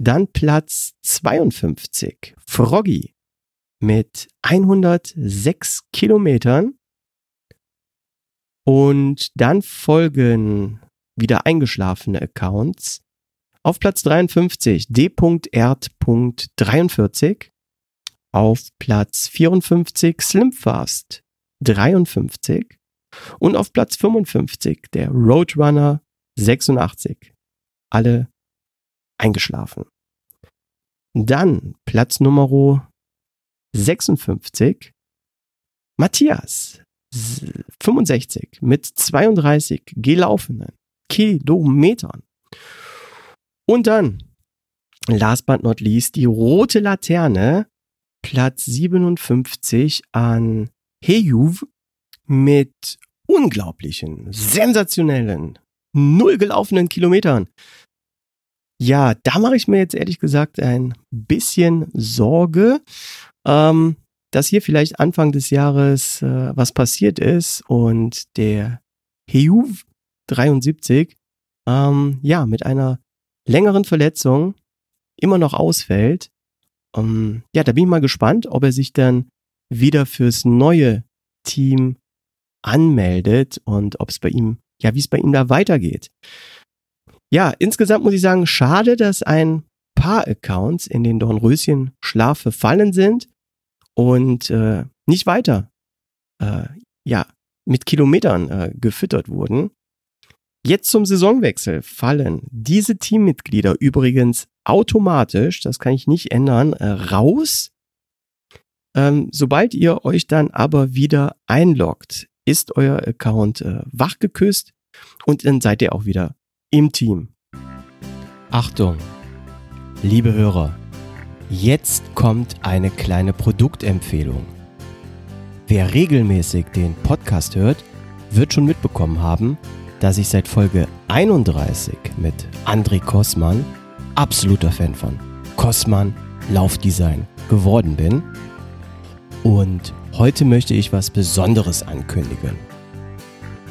Dann Platz 52, Froggy mit 106 Kilometern. Und dann folgen wieder eingeschlafene Accounts. Auf Platz 53 d.erd.43. Auf Platz 54 Slimfast 53. Und auf Platz 55 der Roadrunner 86. Alle eingeschlafen. Dann Platz Nummer 56, Matthias, 65 mit 32 gelaufenen Kilometern. Und dann, last but not least, die rote Laterne, Platz 57 an Hejuv mit unglaublichen, sensationellen, null gelaufenen Kilometern. Ja, da mache ich mir jetzt ehrlich gesagt ein bisschen Sorge, ähm, dass hier vielleicht Anfang des Jahres äh, was passiert ist und der Heuv 73 ähm, ja mit einer längeren Verletzung immer noch ausfällt. Ähm, ja, da bin ich mal gespannt, ob er sich dann wieder fürs neue Team anmeldet und ob es bei ihm, ja, wie es bei ihm da weitergeht. Ja, insgesamt muss ich sagen, schade, dass ein paar Accounts in den Dornröschen Schlaf verfallen sind und äh, nicht weiter äh, ja, mit Kilometern äh, gefüttert wurden. Jetzt zum Saisonwechsel fallen diese Teammitglieder übrigens automatisch, das kann ich nicht ändern, äh, raus. Ähm, sobald ihr euch dann aber wieder einloggt, ist euer Account äh, wachgeküsst und dann seid ihr auch wieder im Team. Achtung, liebe Hörer, jetzt kommt eine kleine Produktempfehlung. Wer regelmäßig den Podcast hört, wird schon mitbekommen haben, dass ich seit Folge 31 mit André Kossmann, absoluter Fan von Kossmann Laufdesign geworden bin. Und heute möchte ich was Besonderes ankündigen.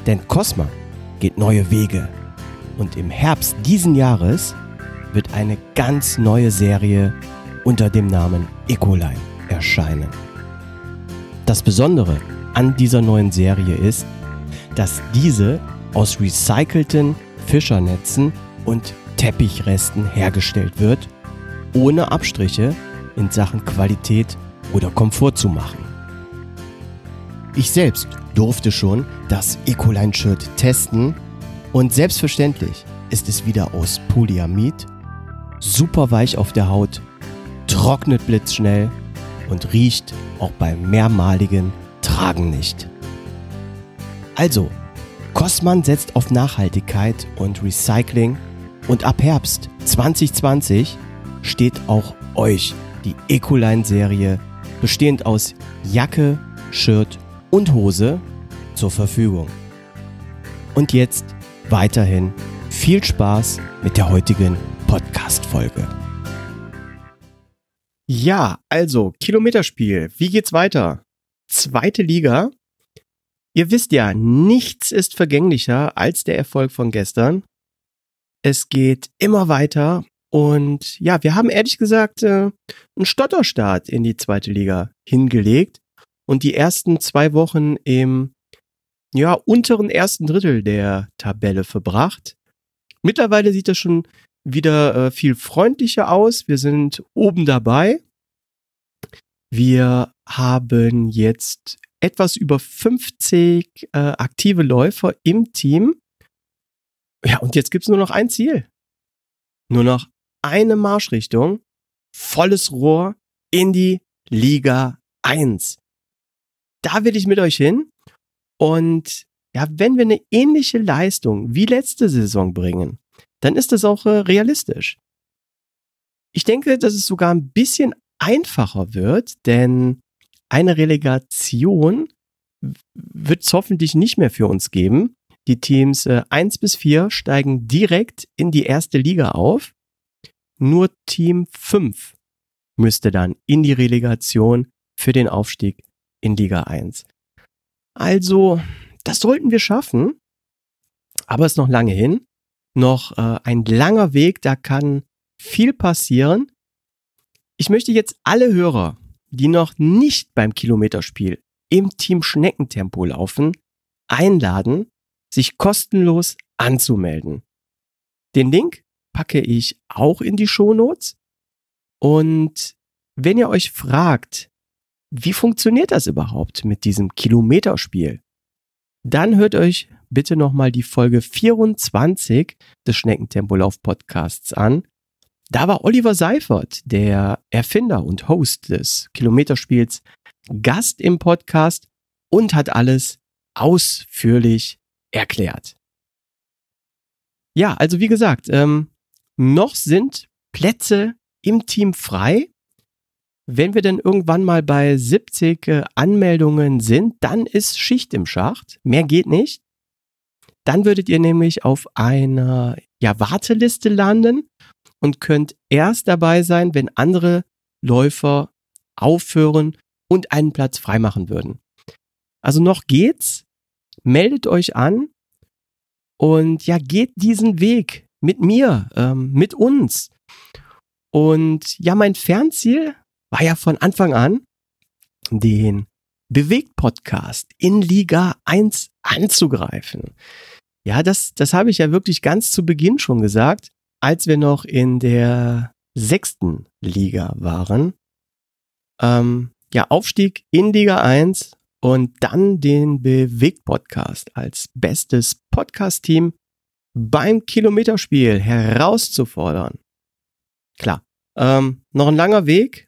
Denn Kossmann geht neue Wege. Und im Herbst diesen Jahres wird eine ganz neue Serie unter dem Namen Ecoline erscheinen. Das Besondere an dieser neuen Serie ist, dass diese aus recycelten Fischernetzen und Teppichresten hergestellt wird, ohne Abstriche in Sachen Qualität oder Komfort zu machen. Ich selbst durfte schon das Ecoline-Shirt testen und selbstverständlich ist es wieder aus Polyamid, super weich auf der Haut, trocknet blitzschnell und riecht auch beim mehrmaligen Tragen nicht. Also, Kosman setzt auf Nachhaltigkeit und Recycling und ab Herbst 2020 steht auch euch die Ecoline-Serie bestehend aus Jacke, Shirt und Hose zur Verfügung. Und jetzt weiterhin viel Spaß mit der heutigen Podcast-Folge. Ja, also Kilometerspiel. Wie geht's weiter? Zweite Liga. Ihr wisst ja, nichts ist vergänglicher als der Erfolg von gestern. Es geht immer weiter und ja, wir haben ehrlich gesagt äh, einen Stotterstart in die zweite Liga hingelegt und die ersten zwei Wochen im ja, unteren ersten Drittel der Tabelle verbracht. Mittlerweile sieht das schon wieder äh, viel freundlicher aus. Wir sind oben dabei. Wir haben jetzt etwas über 50 äh, aktive Läufer im Team. Ja, und jetzt gibt's nur noch ein Ziel. Nur noch eine Marschrichtung. Volles Rohr in die Liga 1. Da will ich mit euch hin. Und ja, wenn wir eine ähnliche Leistung wie letzte Saison bringen, dann ist das auch äh, realistisch. Ich denke, dass es sogar ein bisschen einfacher wird, denn eine Relegation wird es hoffentlich nicht mehr für uns geben. Die Teams äh, 1 bis 4 steigen direkt in die erste Liga auf. Nur Team 5 müsste dann in die Relegation für den Aufstieg in Liga 1. Also, das sollten wir schaffen. Aber es ist noch lange hin noch äh, ein langer Weg, da kann viel passieren. Ich möchte jetzt alle Hörer, die noch nicht beim Kilometerspiel im Team Schneckentempo laufen, einladen, sich kostenlos anzumelden. Den Link packe ich auch in die Shownotes. Und wenn ihr euch fragt, wie funktioniert das überhaupt mit diesem Kilometerspiel, dann hört euch bitte nochmal die Folge 24 des Schneckentempolauf Podcasts an. Da war Oliver Seifert, der Erfinder und Host des Kilometerspiels, Gast im Podcast und hat alles ausführlich erklärt. Ja, also wie gesagt, ähm, noch sind Plätze im Team frei. Wenn wir denn irgendwann mal bei 70 äh, Anmeldungen sind, dann ist Schicht im Schacht. Mehr geht nicht. Dann würdet ihr nämlich auf einer ja, Warteliste landen und könnt erst dabei sein, wenn andere Läufer aufhören und einen Platz freimachen würden. Also noch geht's. Meldet euch an und ja, geht diesen Weg mit mir, ähm, mit uns. Und ja, mein Fernziel war ja von Anfang an, den Bewegt-Podcast in Liga 1 anzugreifen. Ja, das, das habe ich ja wirklich ganz zu Beginn schon gesagt, als wir noch in der sechsten Liga waren. Ähm, ja, Aufstieg in Liga 1 und dann den Bewegt-Podcast als bestes Podcast-Team beim Kilometerspiel herauszufordern. Klar, ähm, noch ein langer Weg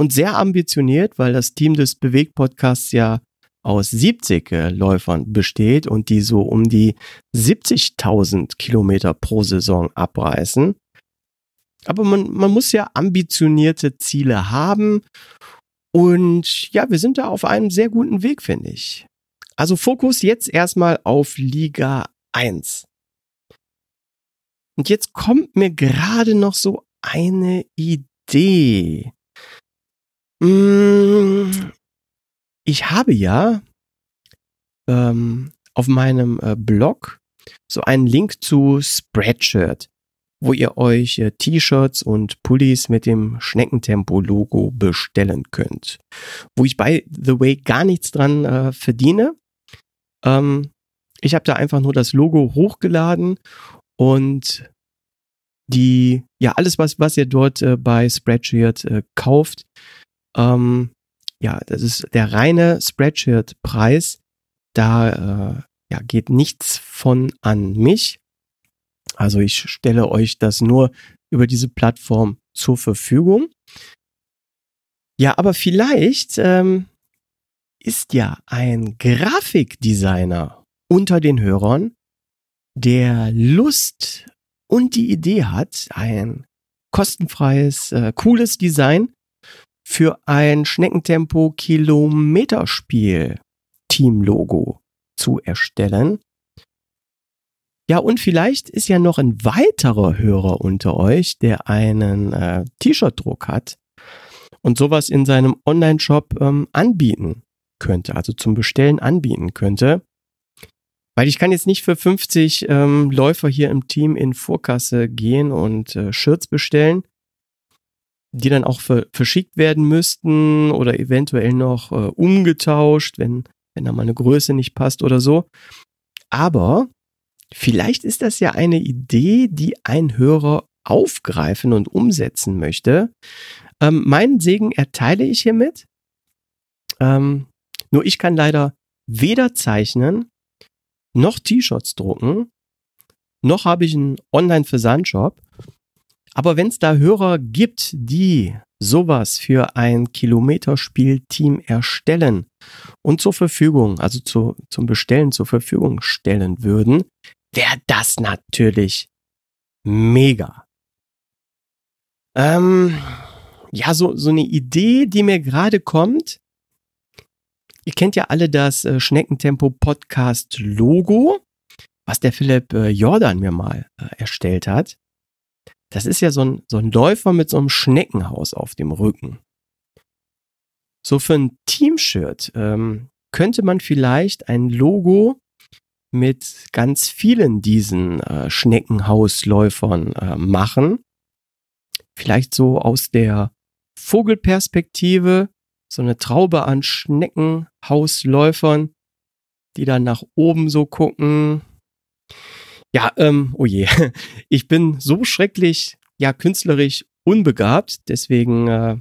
und sehr ambitioniert, weil das Team des Bewegt-Podcasts ja aus 70 äh, Läufern besteht und die so um die 70.000 Kilometer pro Saison abreißen. Aber man, man muss ja ambitionierte Ziele haben Und ja, wir sind da auf einem sehr guten Weg, finde ich. Also Fokus jetzt erstmal auf Liga 1. Und jetzt kommt mir gerade noch so eine Idee. Hm, ich habe ja ähm, auf meinem äh, Blog so einen Link zu Spreadshirt, wo ihr euch äh, T-Shirts und Pullis mit dem Schneckentempo-Logo bestellen könnt. Wo ich by the way gar nichts dran äh, verdiene. Ähm, ich habe da einfach nur das Logo hochgeladen und die, ja, alles, was, was ihr dort äh, bei Spreadshirt äh, kauft, ähm, ja, das ist der reine Spreadshirt-Preis. Da äh, ja, geht nichts von an mich. Also ich stelle euch das nur über diese Plattform zur Verfügung. Ja, aber vielleicht ähm, ist ja ein Grafikdesigner unter den Hörern, der Lust und die Idee hat, ein kostenfreies, äh, cooles Design für ein Schneckentempo Kilometerspiel Team-Logo zu erstellen. Ja, und vielleicht ist ja noch ein weiterer Hörer unter euch, der einen äh, T-Shirt-Druck hat und sowas in seinem Online-Shop ähm, anbieten könnte, also zum Bestellen anbieten könnte. Weil ich kann jetzt nicht für 50 ähm, Läufer hier im Team in Vorkasse gehen und äh, Shirts bestellen, die dann auch ver verschickt werden müssten oder eventuell noch äh, umgetauscht, wenn, wenn da mal eine Größe nicht passt oder so. Aber vielleicht ist das ja eine Idee, die ein Hörer aufgreifen und umsetzen möchte. Ähm, meinen Segen erteile ich hiermit. Ähm, nur ich kann leider weder zeichnen noch T-Shirts drucken, noch habe ich einen Online-Versandshop. Aber wenn es da Hörer gibt, die sowas für ein Kilometerspielteam erstellen und zur Verfügung, also zu, zum Bestellen zur Verfügung stellen würden, wäre das natürlich mega. Ähm, ja, so, so eine Idee, die mir gerade kommt, Ihr kennt ja alle das äh, Schneckentempo Podcast Logo, was der Philipp äh, Jordan mir mal äh, erstellt hat. Das ist ja so ein, so ein Läufer mit so einem Schneckenhaus auf dem Rücken. So für ein Teamshirt ähm, könnte man vielleicht ein Logo mit ganz vielen diesen äh, Schneckenhausläufern äh, machen. Vielleicht so aus der Vogelperspektive so eine Traube an Schneckenhausläufern, die dann nach oben so gucken. Ja, ähm, oh je, <laughs> ich bin so schrecklich, ja, künstlerisch unbegabt, deswegen äh,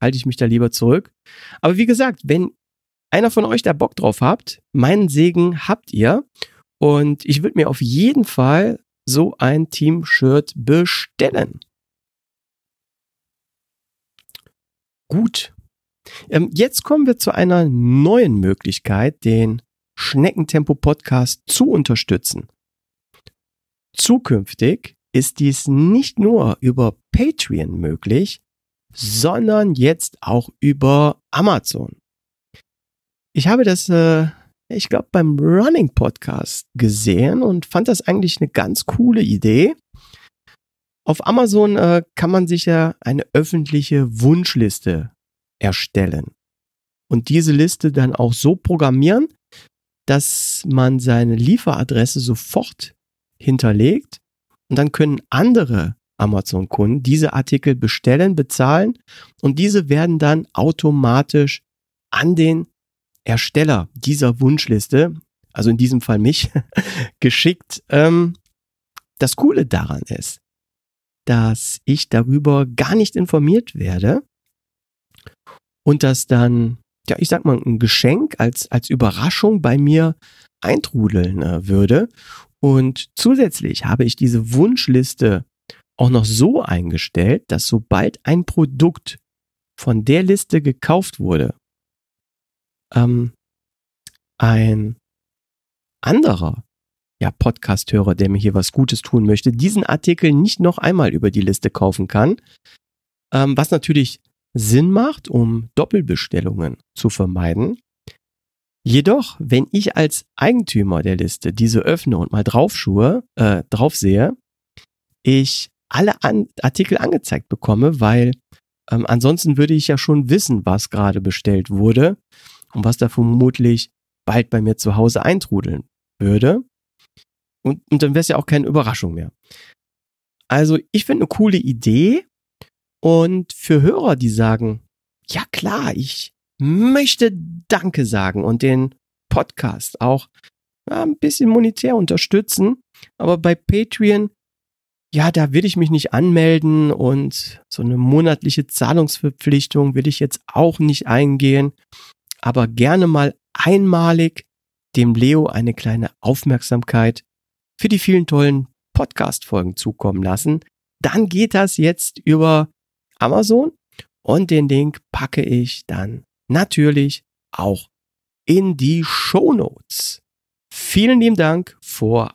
halte ich mich da lieber zurück. Aber wie gesagt, wenn einer von euch da Bock drauf habt, meinen Segen habt ihr. Und ich würde mir auf jeden Fall so ein Team-Shirt bestellen. Gut, ähm, jetzt kommen wir zu einer neuen Möglichkeit, den Schneckentempo Podcast zu unterstützen. Zukünftig ist dies nicht nur über Patreon möglich, sondern jetzt auch über Amazon. Ich habe das, äh, ich glaube, beim Running Podcast gesehen und fand das eigentlich eine ganz coole Idee. Auf Amazon äh, kann man sich ja eine öffentliche Wunschliste erstellen. Und diese Liste dann auch so programmieren, dass man seine Lieferadresse sofort hinterlegt und dann können andere Amazon-Kunden diese Artikel bestellen, bezahlen und diese werden dann automatisch an den Ersteller dieser Wunschliste, also in diesem Fall mich, <laughs> geschickt. Ähm, das Coole daran ist, dass ich darüber gar nicht informiert werde und das dann, ja, ich sag mal, ein Geschenk als, als Überraschung bei mir eintrudeln äh, würde. Und zusätzlich habe ich diese Wunschliste auch noch so eingestellt, dass sobald ein Produkt von der Liste gekauft wurde, ähm, ein anderer ja, Podcast-Hörer, der mir hier was Gutes tun möchte, diesen Artikel nicht noch einmal über die Liste kaufen kann. Ähm, was natürlich Sinn macht, um Doppelbestellungen zu vermeiden. Jedoch, wenn ich als Eigentümer der Liste diese öffne und mal draufschuhe, äh, drauf sehe, ich alle An Artikel angezeigt bekomme, weil ähm, ansonsten würde ich ja schon wissen, was gerade bestellt wurde und was da vermutlich bald bei mir zu Hause eintrudeln würde. Und, und dann wäre es ja auch keine Überraschung mehr. Also ich finde eine coole Idee und für Hörer, die sagen, ja klar, ich möchte Danke sagen und den Podcast auch ja, ein bisschen monetär unterstützen, aber bei Patreon ja, da will ich mich nicht anmelden und so eine monatliche Zahlungsverpflichtung will ich jetzt auch nicht eingehen, aber gerne mal einmalig dem Leo eine kleine Aufmerksamkeit für die vielen tollen Podcast-Folgen zukommen lassen. Dann geht das jetzt über Amazon und den Link packe ich dann natürlich auch in die Show Notes. Vielen lieben Dank vorab.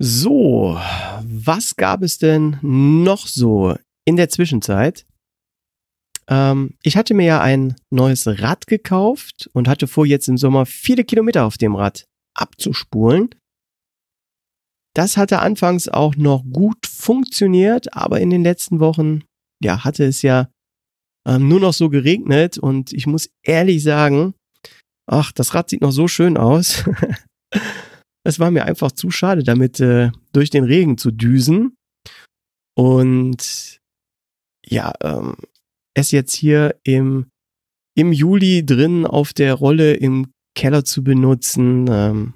So, was gab es denn noch so in der Zwischenzeit? Ähm, ich hatte mir ja ein neues Rad gekauft und hatte vor, jetzt im Sommer viele Kilometer auf dem Rad abzuspulen. Das hatte anfangs auch noch gut funktioniert, aber in den letzten Wochen, ja, hatte es ja ähm, nur noch so geregnet und ich muss ehrlich sagen, ach, das Rad sieht noch so schön aus. <laughs> es war mir einfach zu schade, damit äh, durch den Regen zu düsen. Und ja, ähm, es jetzt hier im, im Juli drin auf der Rolle im Keller zu benutzen, ähm,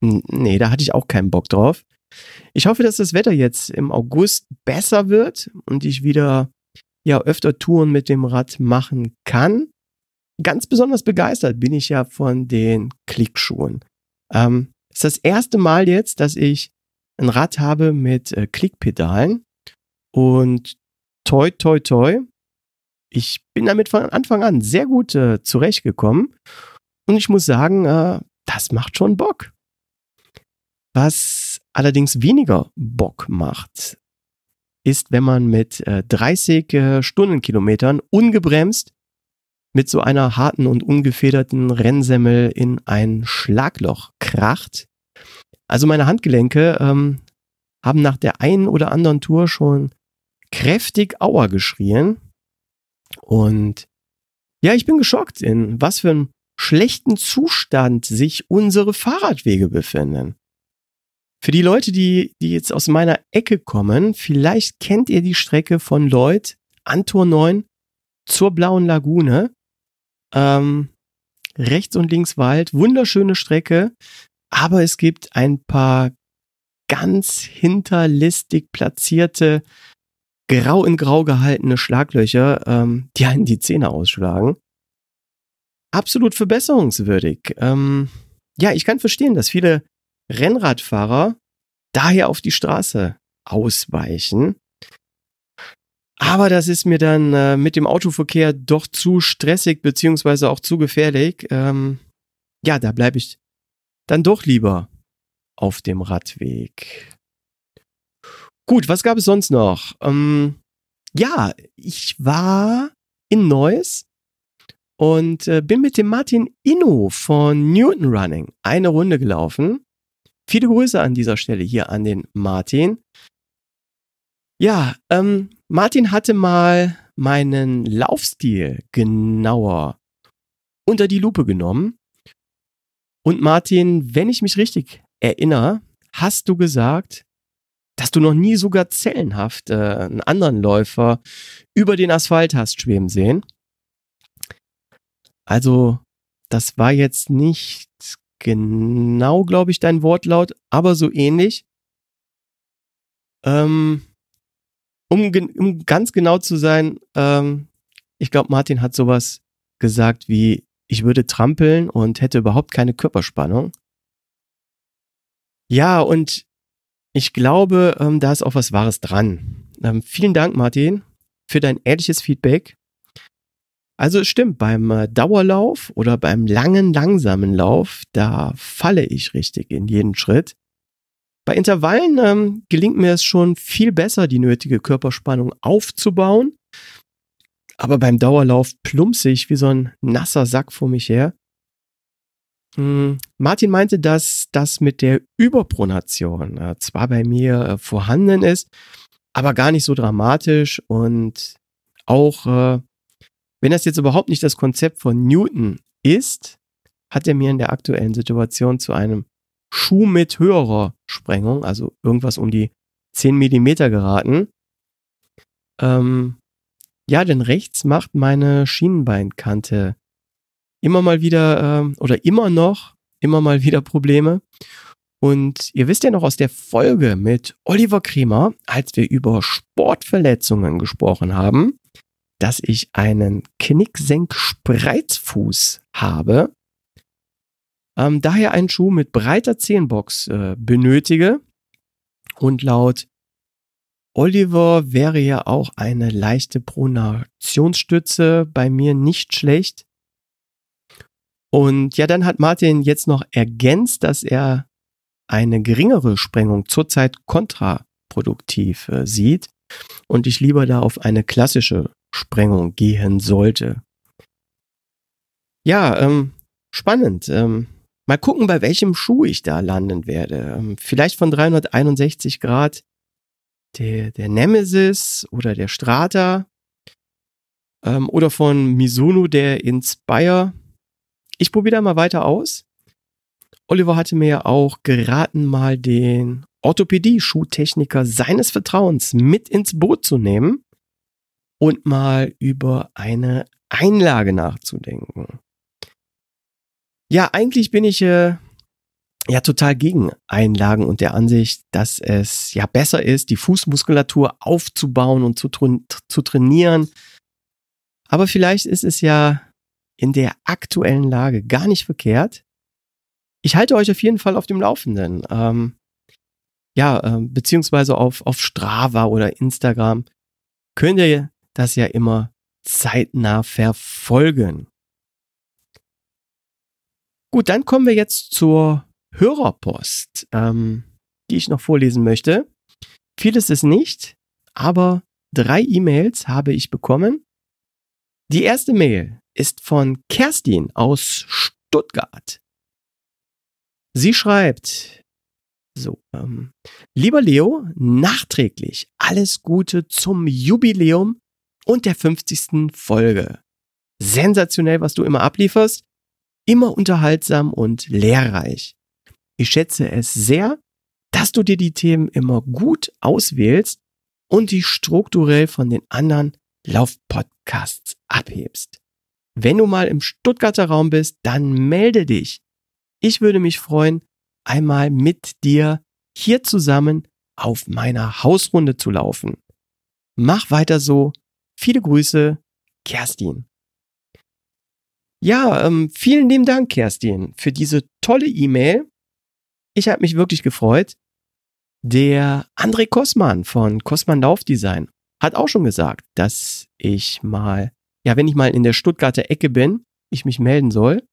nee, da hatte ich auch keinen Bock drauf. Ich hoffe, dass das Wetter jetzt im August besser wird und ich wieder ja öfter Touren mit dem Rad machen kann. Ganz besonders begeistert bin ich ja von den Klickschuhen. Ähm, ist das erste Mal jetzt, dass ich ein Rad habe mit äh, Klickpedalen und toi, toi, toi. Ich bin damit von Anfang an sehr gut äh, zurechtgekommen und ich muss sagen, äh, das macht schon Bock. Was allerdings weniger Bock macht, ist, wenn man mit äh, 30 äh, Stundenkilometern ungebremst mit so einer harten und ungefederten Rennsemmel in ein Schlagloch kracht. Also meine Handgelenke ähm, haben nach der einen oder anderen Tour schon kräftig Aua geschrien. Und ja, ich bin geschockt, in was für einem schlechten Zustand sich unsere Fahrradwege befinden. Für die Leute, die, die jetzt aus meiner Ecke kommen, vielleicht kennt ihr die Strecke von Lloyd an Tor 9 zur Blauen Lagune. Ähm, rechts und links Wald, wunderschöne Strecke, aber es gibt ein paar ganz hinterlistig platzierte, grau in grau gehaltene Schlaglöcher, ähm, die einen die Zähne ausschlagen. Absolut verbesserungswürdig. Ähm, ja, ich kann verstehen, dass viele Rennradfahrer daher auf die Straße ausweichen. Aber das ist mir dann äh, mit dem Autoverkehr doch zu stressig beziehungsweise auch zu gefährlich. Ähm, ja, da bleibe ich dann doch lieber auf dem Radweg. Gut, was gab es sonst noch? Ähm, ja, ich war in Neuss und äh, bin mit dem Martin Inno von Newton Running eine Runde gelaufen. Viele Grüße an dieser Stelle hier an den Martin. Ja, ähm, Martin hatte mal meinen Laufstil genauer unter die Lupe genommen. Und Martin, wenn ich mich richtig erinnere, hast du gesagt, dass du noch nie so gazellenhaft äh, einen anderen Läufer über den Asphalt hast schweben sehen. Also, das war jetzt nicht genau, glaube ich, dein Wortlaut, aber so ähnlich. Ähm, um, um ganz genau zu sein, ähm, ich glaube, Martin hat sowas gesagt wie, ich würde trampeln und hätte überhaupt keine Körperspannung. Ja, und ich glaube, ähm, da ist auch was Wahres dran. Ähm, vielen Dank, Martin, für dein ehrliches Feedback. Also es stimmt, beim äh, Dauerlauf oder beim langen, langsamen Lauf, da falle ich richtig in jeden Schritt. Bei Intervallen ähm, gelingt mir es schon viel besser, die nötige Körperspannung aufzubauen. Aber beim Dauerlauf plumpse ich wie so ein nasser Sack vor mich her. Hm, Martin meinte, dass das mit der Überpronation äh, zwar bei mir äh, vorhanden ist, aber gar nicht so dramatisch und auch äh, wenn das jetzt überhaupt nicht das Konzept von Newton ist, hat er mir in der aktuellen Situation zu einem Schuh mit höherer Sprengung, also irgendwas um die 10 Millimeter geraten. Ähm, ja, denn rechts macht meine Schienenbeinkante immer mal wieder äh, oder immer noch immer mal wieder Probleme. Und ihr wisst ja noch aus der Folge mit Oliver Kremer, als wir über Sportverletzungen gesprochen haben, dass ich einen Knicksenk-Spreizfuß habe. Ähm, daher einen Schuh mit breiter Zehenbox äh, benötige. Und laut Oliver wäre ja auch eine leichte Pronationsstütze bei mir nicht schlecht. Und ja, dann hat Martin jetzt noch ergänzt, dass er eine geringere Sprengung zurzeit kontraproduktiv äh, sieht und ich lieber da auf eine klassische Sprengung gehen sollte. Ja, ähm, spannend. Ähm, mal gucken, bei welchem Schuh ich da landen werde. Ähm, vielleicht von 361 Grad der, der Nemesis oder der Strata ähm, oder von Mizuno der Inspire ich probiere da mal weiter aus. Oliver hatte mir ja auch geraten, mal den Orthopädie-Schuhtechniker seines Vertrauens mit ins Boot zu nehmen und mal über eine Einlage nachzudenken. Ja, eigentlich bin ich äh, ja total gegen Einlagen und der Ansicht, dass es ja besser ist, die Fußmuskulatur aufzubauen und zu, zu trainieren. Aber vielleicht ist es ja in der aktuellen Lage gar nicht verkehrt. Ich halte euch auf jeden Fall auf dem Laufenden. Ähm, ja, äh, beziehungsweise auf, auf Strava oder Instagram könnt ihr das ja immer zeitnah verfolgen. Gut, dann kommen wir jetzt zur Hörerpost, ähm, die ich noch vorlesen möchte. Vieles ist nicht, aber drei E-Mails habe ich bekommen. Die erste Mail ist von Kerstin aus Stuttgart. Sie schreibt, so, ähm, lieber Leo, nachträglich alles Gute zum Jubiläum und der 50. Folge. Sensationell, was du immer ablieferst, immer unterhaltsam und lehrreich. Ich schätze es sehr, dass du dir die Themen immer gut auswählst und dich strukturell von den anderen Laufpodcasts abhebst. Wenn du mal im Stuttgarter Raum bist, dann melde dich. Ich würde mich freuen, einmal mit dir hier zusammen auf meiner Hausrunde zu laufen. Mach weiter so. Viele Grüße, Kerstin. Ja, ähm, vielen lieben Dank, Kerstin, für diese tolle E-Mail. Ich habe mich wirklich gefreut. Der André Kosman von Kosman Laufdesign hat auch schon gesagt, dass ich mal ja, wenn ich mal in der Stuttgarter Ecke bin, ich mich melden soll.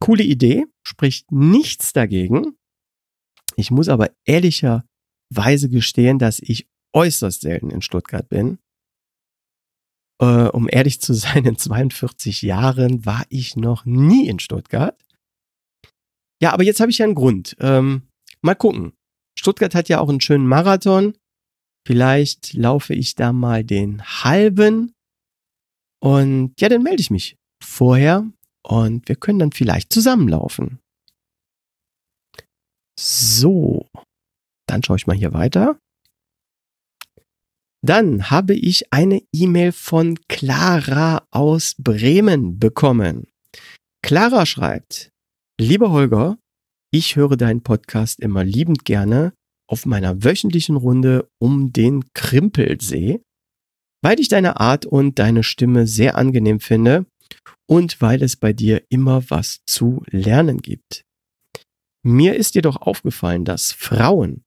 Coole Idee, spricht nichts dagegen. Ich muss aber ehrlicherweise gestehen, dass ich äußerst selten in Stuttgart bin. Äh, um ehrlich zu sein, in 42 Jahren war ich noch nie in Stuttgart. Ja, aber jetzt habe ich ja einen Grund. Ähm, mal gucken. Stuttgart hat ja auch einen schönen Marathon. Vielleicht laufe ich da mal den halben und ja, dann melde ich mich vorher und wir können dann vielleicht zusammenlaufen. So, dann schaue ich mal hier weiter. Dann habe ich eine E-Mail von Clara aus Bremen bekommen. Clara schreibt, lieber Holger, ich höre deinen Podcast immer liebend gerne auf meiner wöchentlichen Runde um den Krimpelsee weil ich deine Art und deine Stimme sehr angenehm finde und weil es bei dir immer was zu lernen gibt. Mir ist jedoch aufgefallen, dass Frauen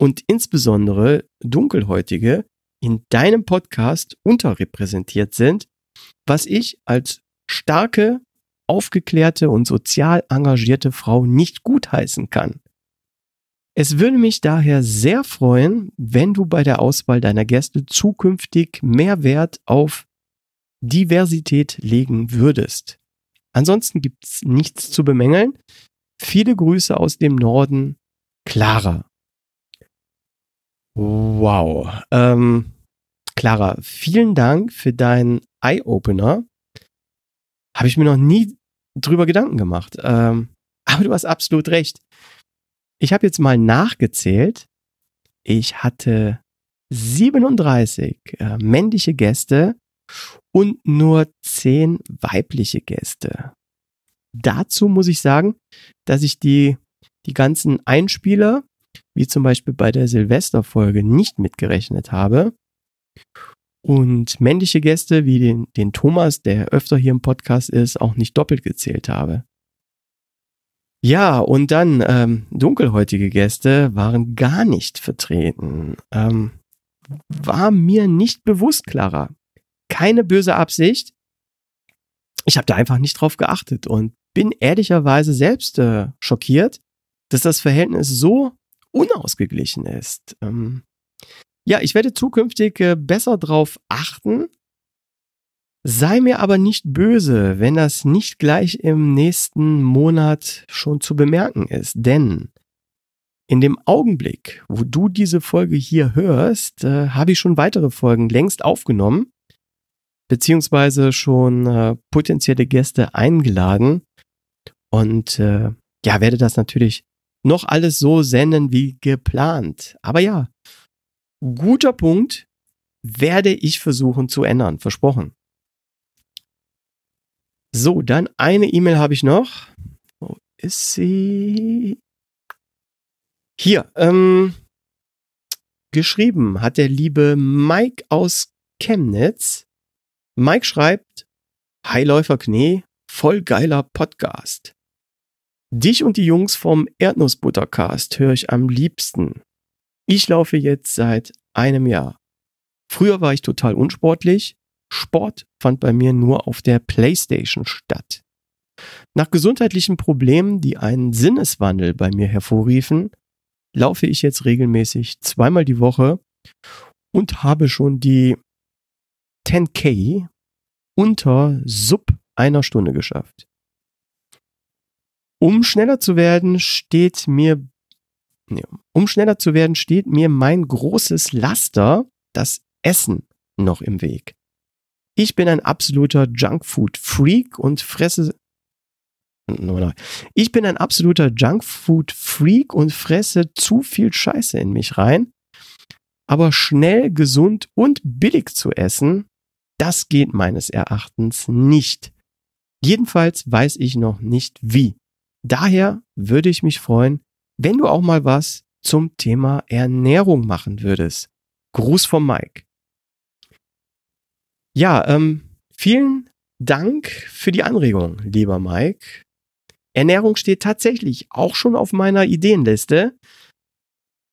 und insbesondere Dunkelhäutige in deinem Podcast unterrepräsentiert sind, was ich als starke, aufgeklärte und sozial engagierte Frau nicht gutheißen kann. Es würde mich daher sehr freuen, wenn du bei der Auswahl deiner Gäste zukünftig mehr Wert auf Diversität legen würdest. Ansonsten gibt's nichts zu bemängeln. Viele Grüße aus dem Norden, Clara. Wow. Ähm, Clara, vielen Dank für deinen Eye-Opener. Habe ich mir noch nie drüber Gedanken gemacht. Ähm, aber du hast absolut recht. Ich habe jetzt mal nachgezählt. Ich hatte 37 äh, männliche Gäste und nur 10 weibliche Gäste. Dazu muss ich sagen, dass ich die, die ganzen Einspieler, wie zum Beispiel bei der Silvesterfolge, nicht mitgerechnet habe. Und männliche Gäste wie den, den Thomas, der öfter hier im Podcast ist, auch nicht doppelt gezählt habe. Ja, und dann ähm, dunkelhäutige Gäste waren gar nicht vertreten. Ähm, war mir nicht bewusst, Clara. Keine böse Absicht. Ich habe da einfach nicht drauf geachtet und bin ehrlicherweise selbst äh, schockiert, dass das Verhältnis so unausgeglichen ist. Ähm, ja, ich werde zukünftig äh, besser drauf achten, Sei mir aber nicht böse, wenn das nicht gleich im nächsten Monat schon zu bemerken ist, denn in dem Augenblick, wo du diese Folge hier hörst, äh, habe ich schon weitere Folgen längst aufgenommen, beziehungsweise schon äh, potenzielle Gäste eingeladen. Und äh, ja, werde das natürlich noch alles so senden wie geplant. Aber ja, guter Punkt, werde ich versuchen zu ändern, versprochen. So, dann eine E-Mail habe ich noch. Wo ist sie? Hier, ähm, geschrieben hat der liebe Mike aus Chemnitz. Mike schreibt, Hi Läuferknie, voll geiler Podcast. Dich und die Jungs vom Erdnussbuttercast höre ich am liebsten. Ich laufe jetzt seit einem Jahr. Früher war ich total unsportlich, Sport fand bei mir nur auf der Playstation statt. Nach gesundheitlichen Problemen, die einen Sinneswandel bei mir hervorriefen, laufe ich jetzt regelmäßig zweimal die Woche und habe schon die 10k unter sub einer Stunde geschafft. Um schneller zu werden, steht mir, um schneller zu werden, steht mir mein großes Laster, das Essen, noch im Weg. Ich bin ein absoluter Junkfood-Freak und fresse. Ich bin ein absoluter Junkfood-Freak und fresse zu viel Scheiße in mich rein. Aber schnell, gesund und billig zu essen, das geht meines Erachtens nicht. Jedenfalls weiß ich noch nicht wie. Daher würde ich mich freuen, wenn du auch mal was zum Thema Ernährung machen würdest. Gruß vom Mike. Ja, ähm, vielen Dank für die Anregung, lieber Mike. Ernährung steht tatsächlich auch schon auf meiner Ideenliste.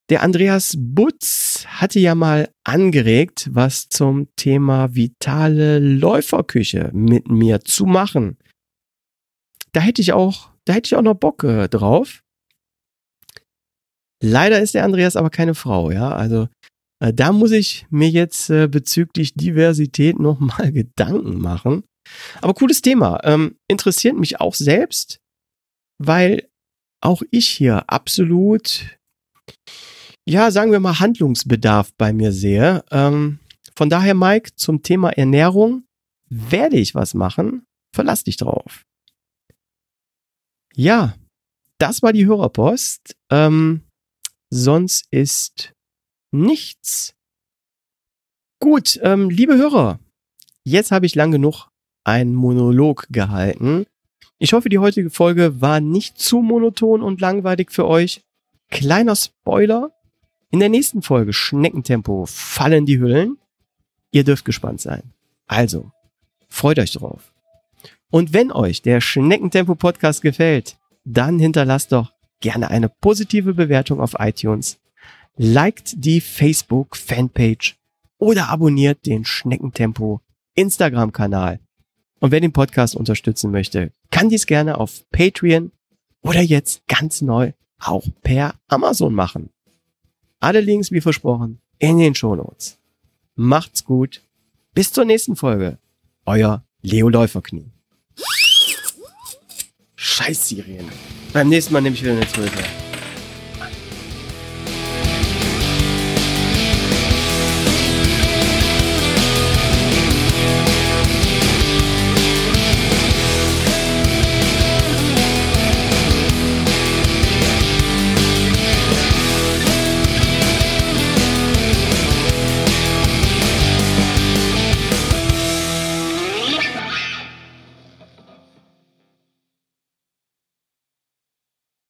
Der Andreas Butz hatte ja mal angeregt, was zum Thema vitale Läuferküche mit mir zu machen. Da hätte ich auch, da hätte ich auch noch Bock äh, drauf. Leider ist der Andreas aber keine Frau, ja. Also äh, da muss ich mir jetzt äh, bezüglich Diversität nochmal <laughs> Gedanken machen. Aber cooles Thema. Ähm, interessiert mich auch selbst, weil auch ich hier absolut, ja, sagen wir mal, Handlungsbedarf bei mir sehe. Ähm, von daher, Mike, zum Thema Ernährung werde ich was machen. Verlass dich drauf. Ja, das war die Hörerpost. Ähm, sonst ist nichts. Gut, ähm, liebe Hörer, jetzt habe ich lang genug einen Monolog gehalten. Ich hoffe, die heutige Folge war nicht zu monoton und langweilig für euch. Kleiner Spoiler. In der nächsten Folge Schneckentempo fallen die Hüllen. Ihr dürft gespannt sein. Also, freut euch drauf. Und wenn euch der Schneckentempo Podcast gefällt, dann hinterlasst doch gerne eine positive Bewertung auf iTunes liked die Facebook-Fanpage oder abonniert den Schneckentempo Instagram-Kanal. Und wer den Podcast unterstützen möchte, kann dies gerne auf Patreon oder jetzt ganz neu auch per Amazon machen. Alle Links, wie versprochen, in den Shownotes. Macht's gut. Bis zur nächsten Folge. Euer Leo Läuferknie. Scheiß Sirien. Beim nächsten Mal nehme ich wieder eine Zwölfer.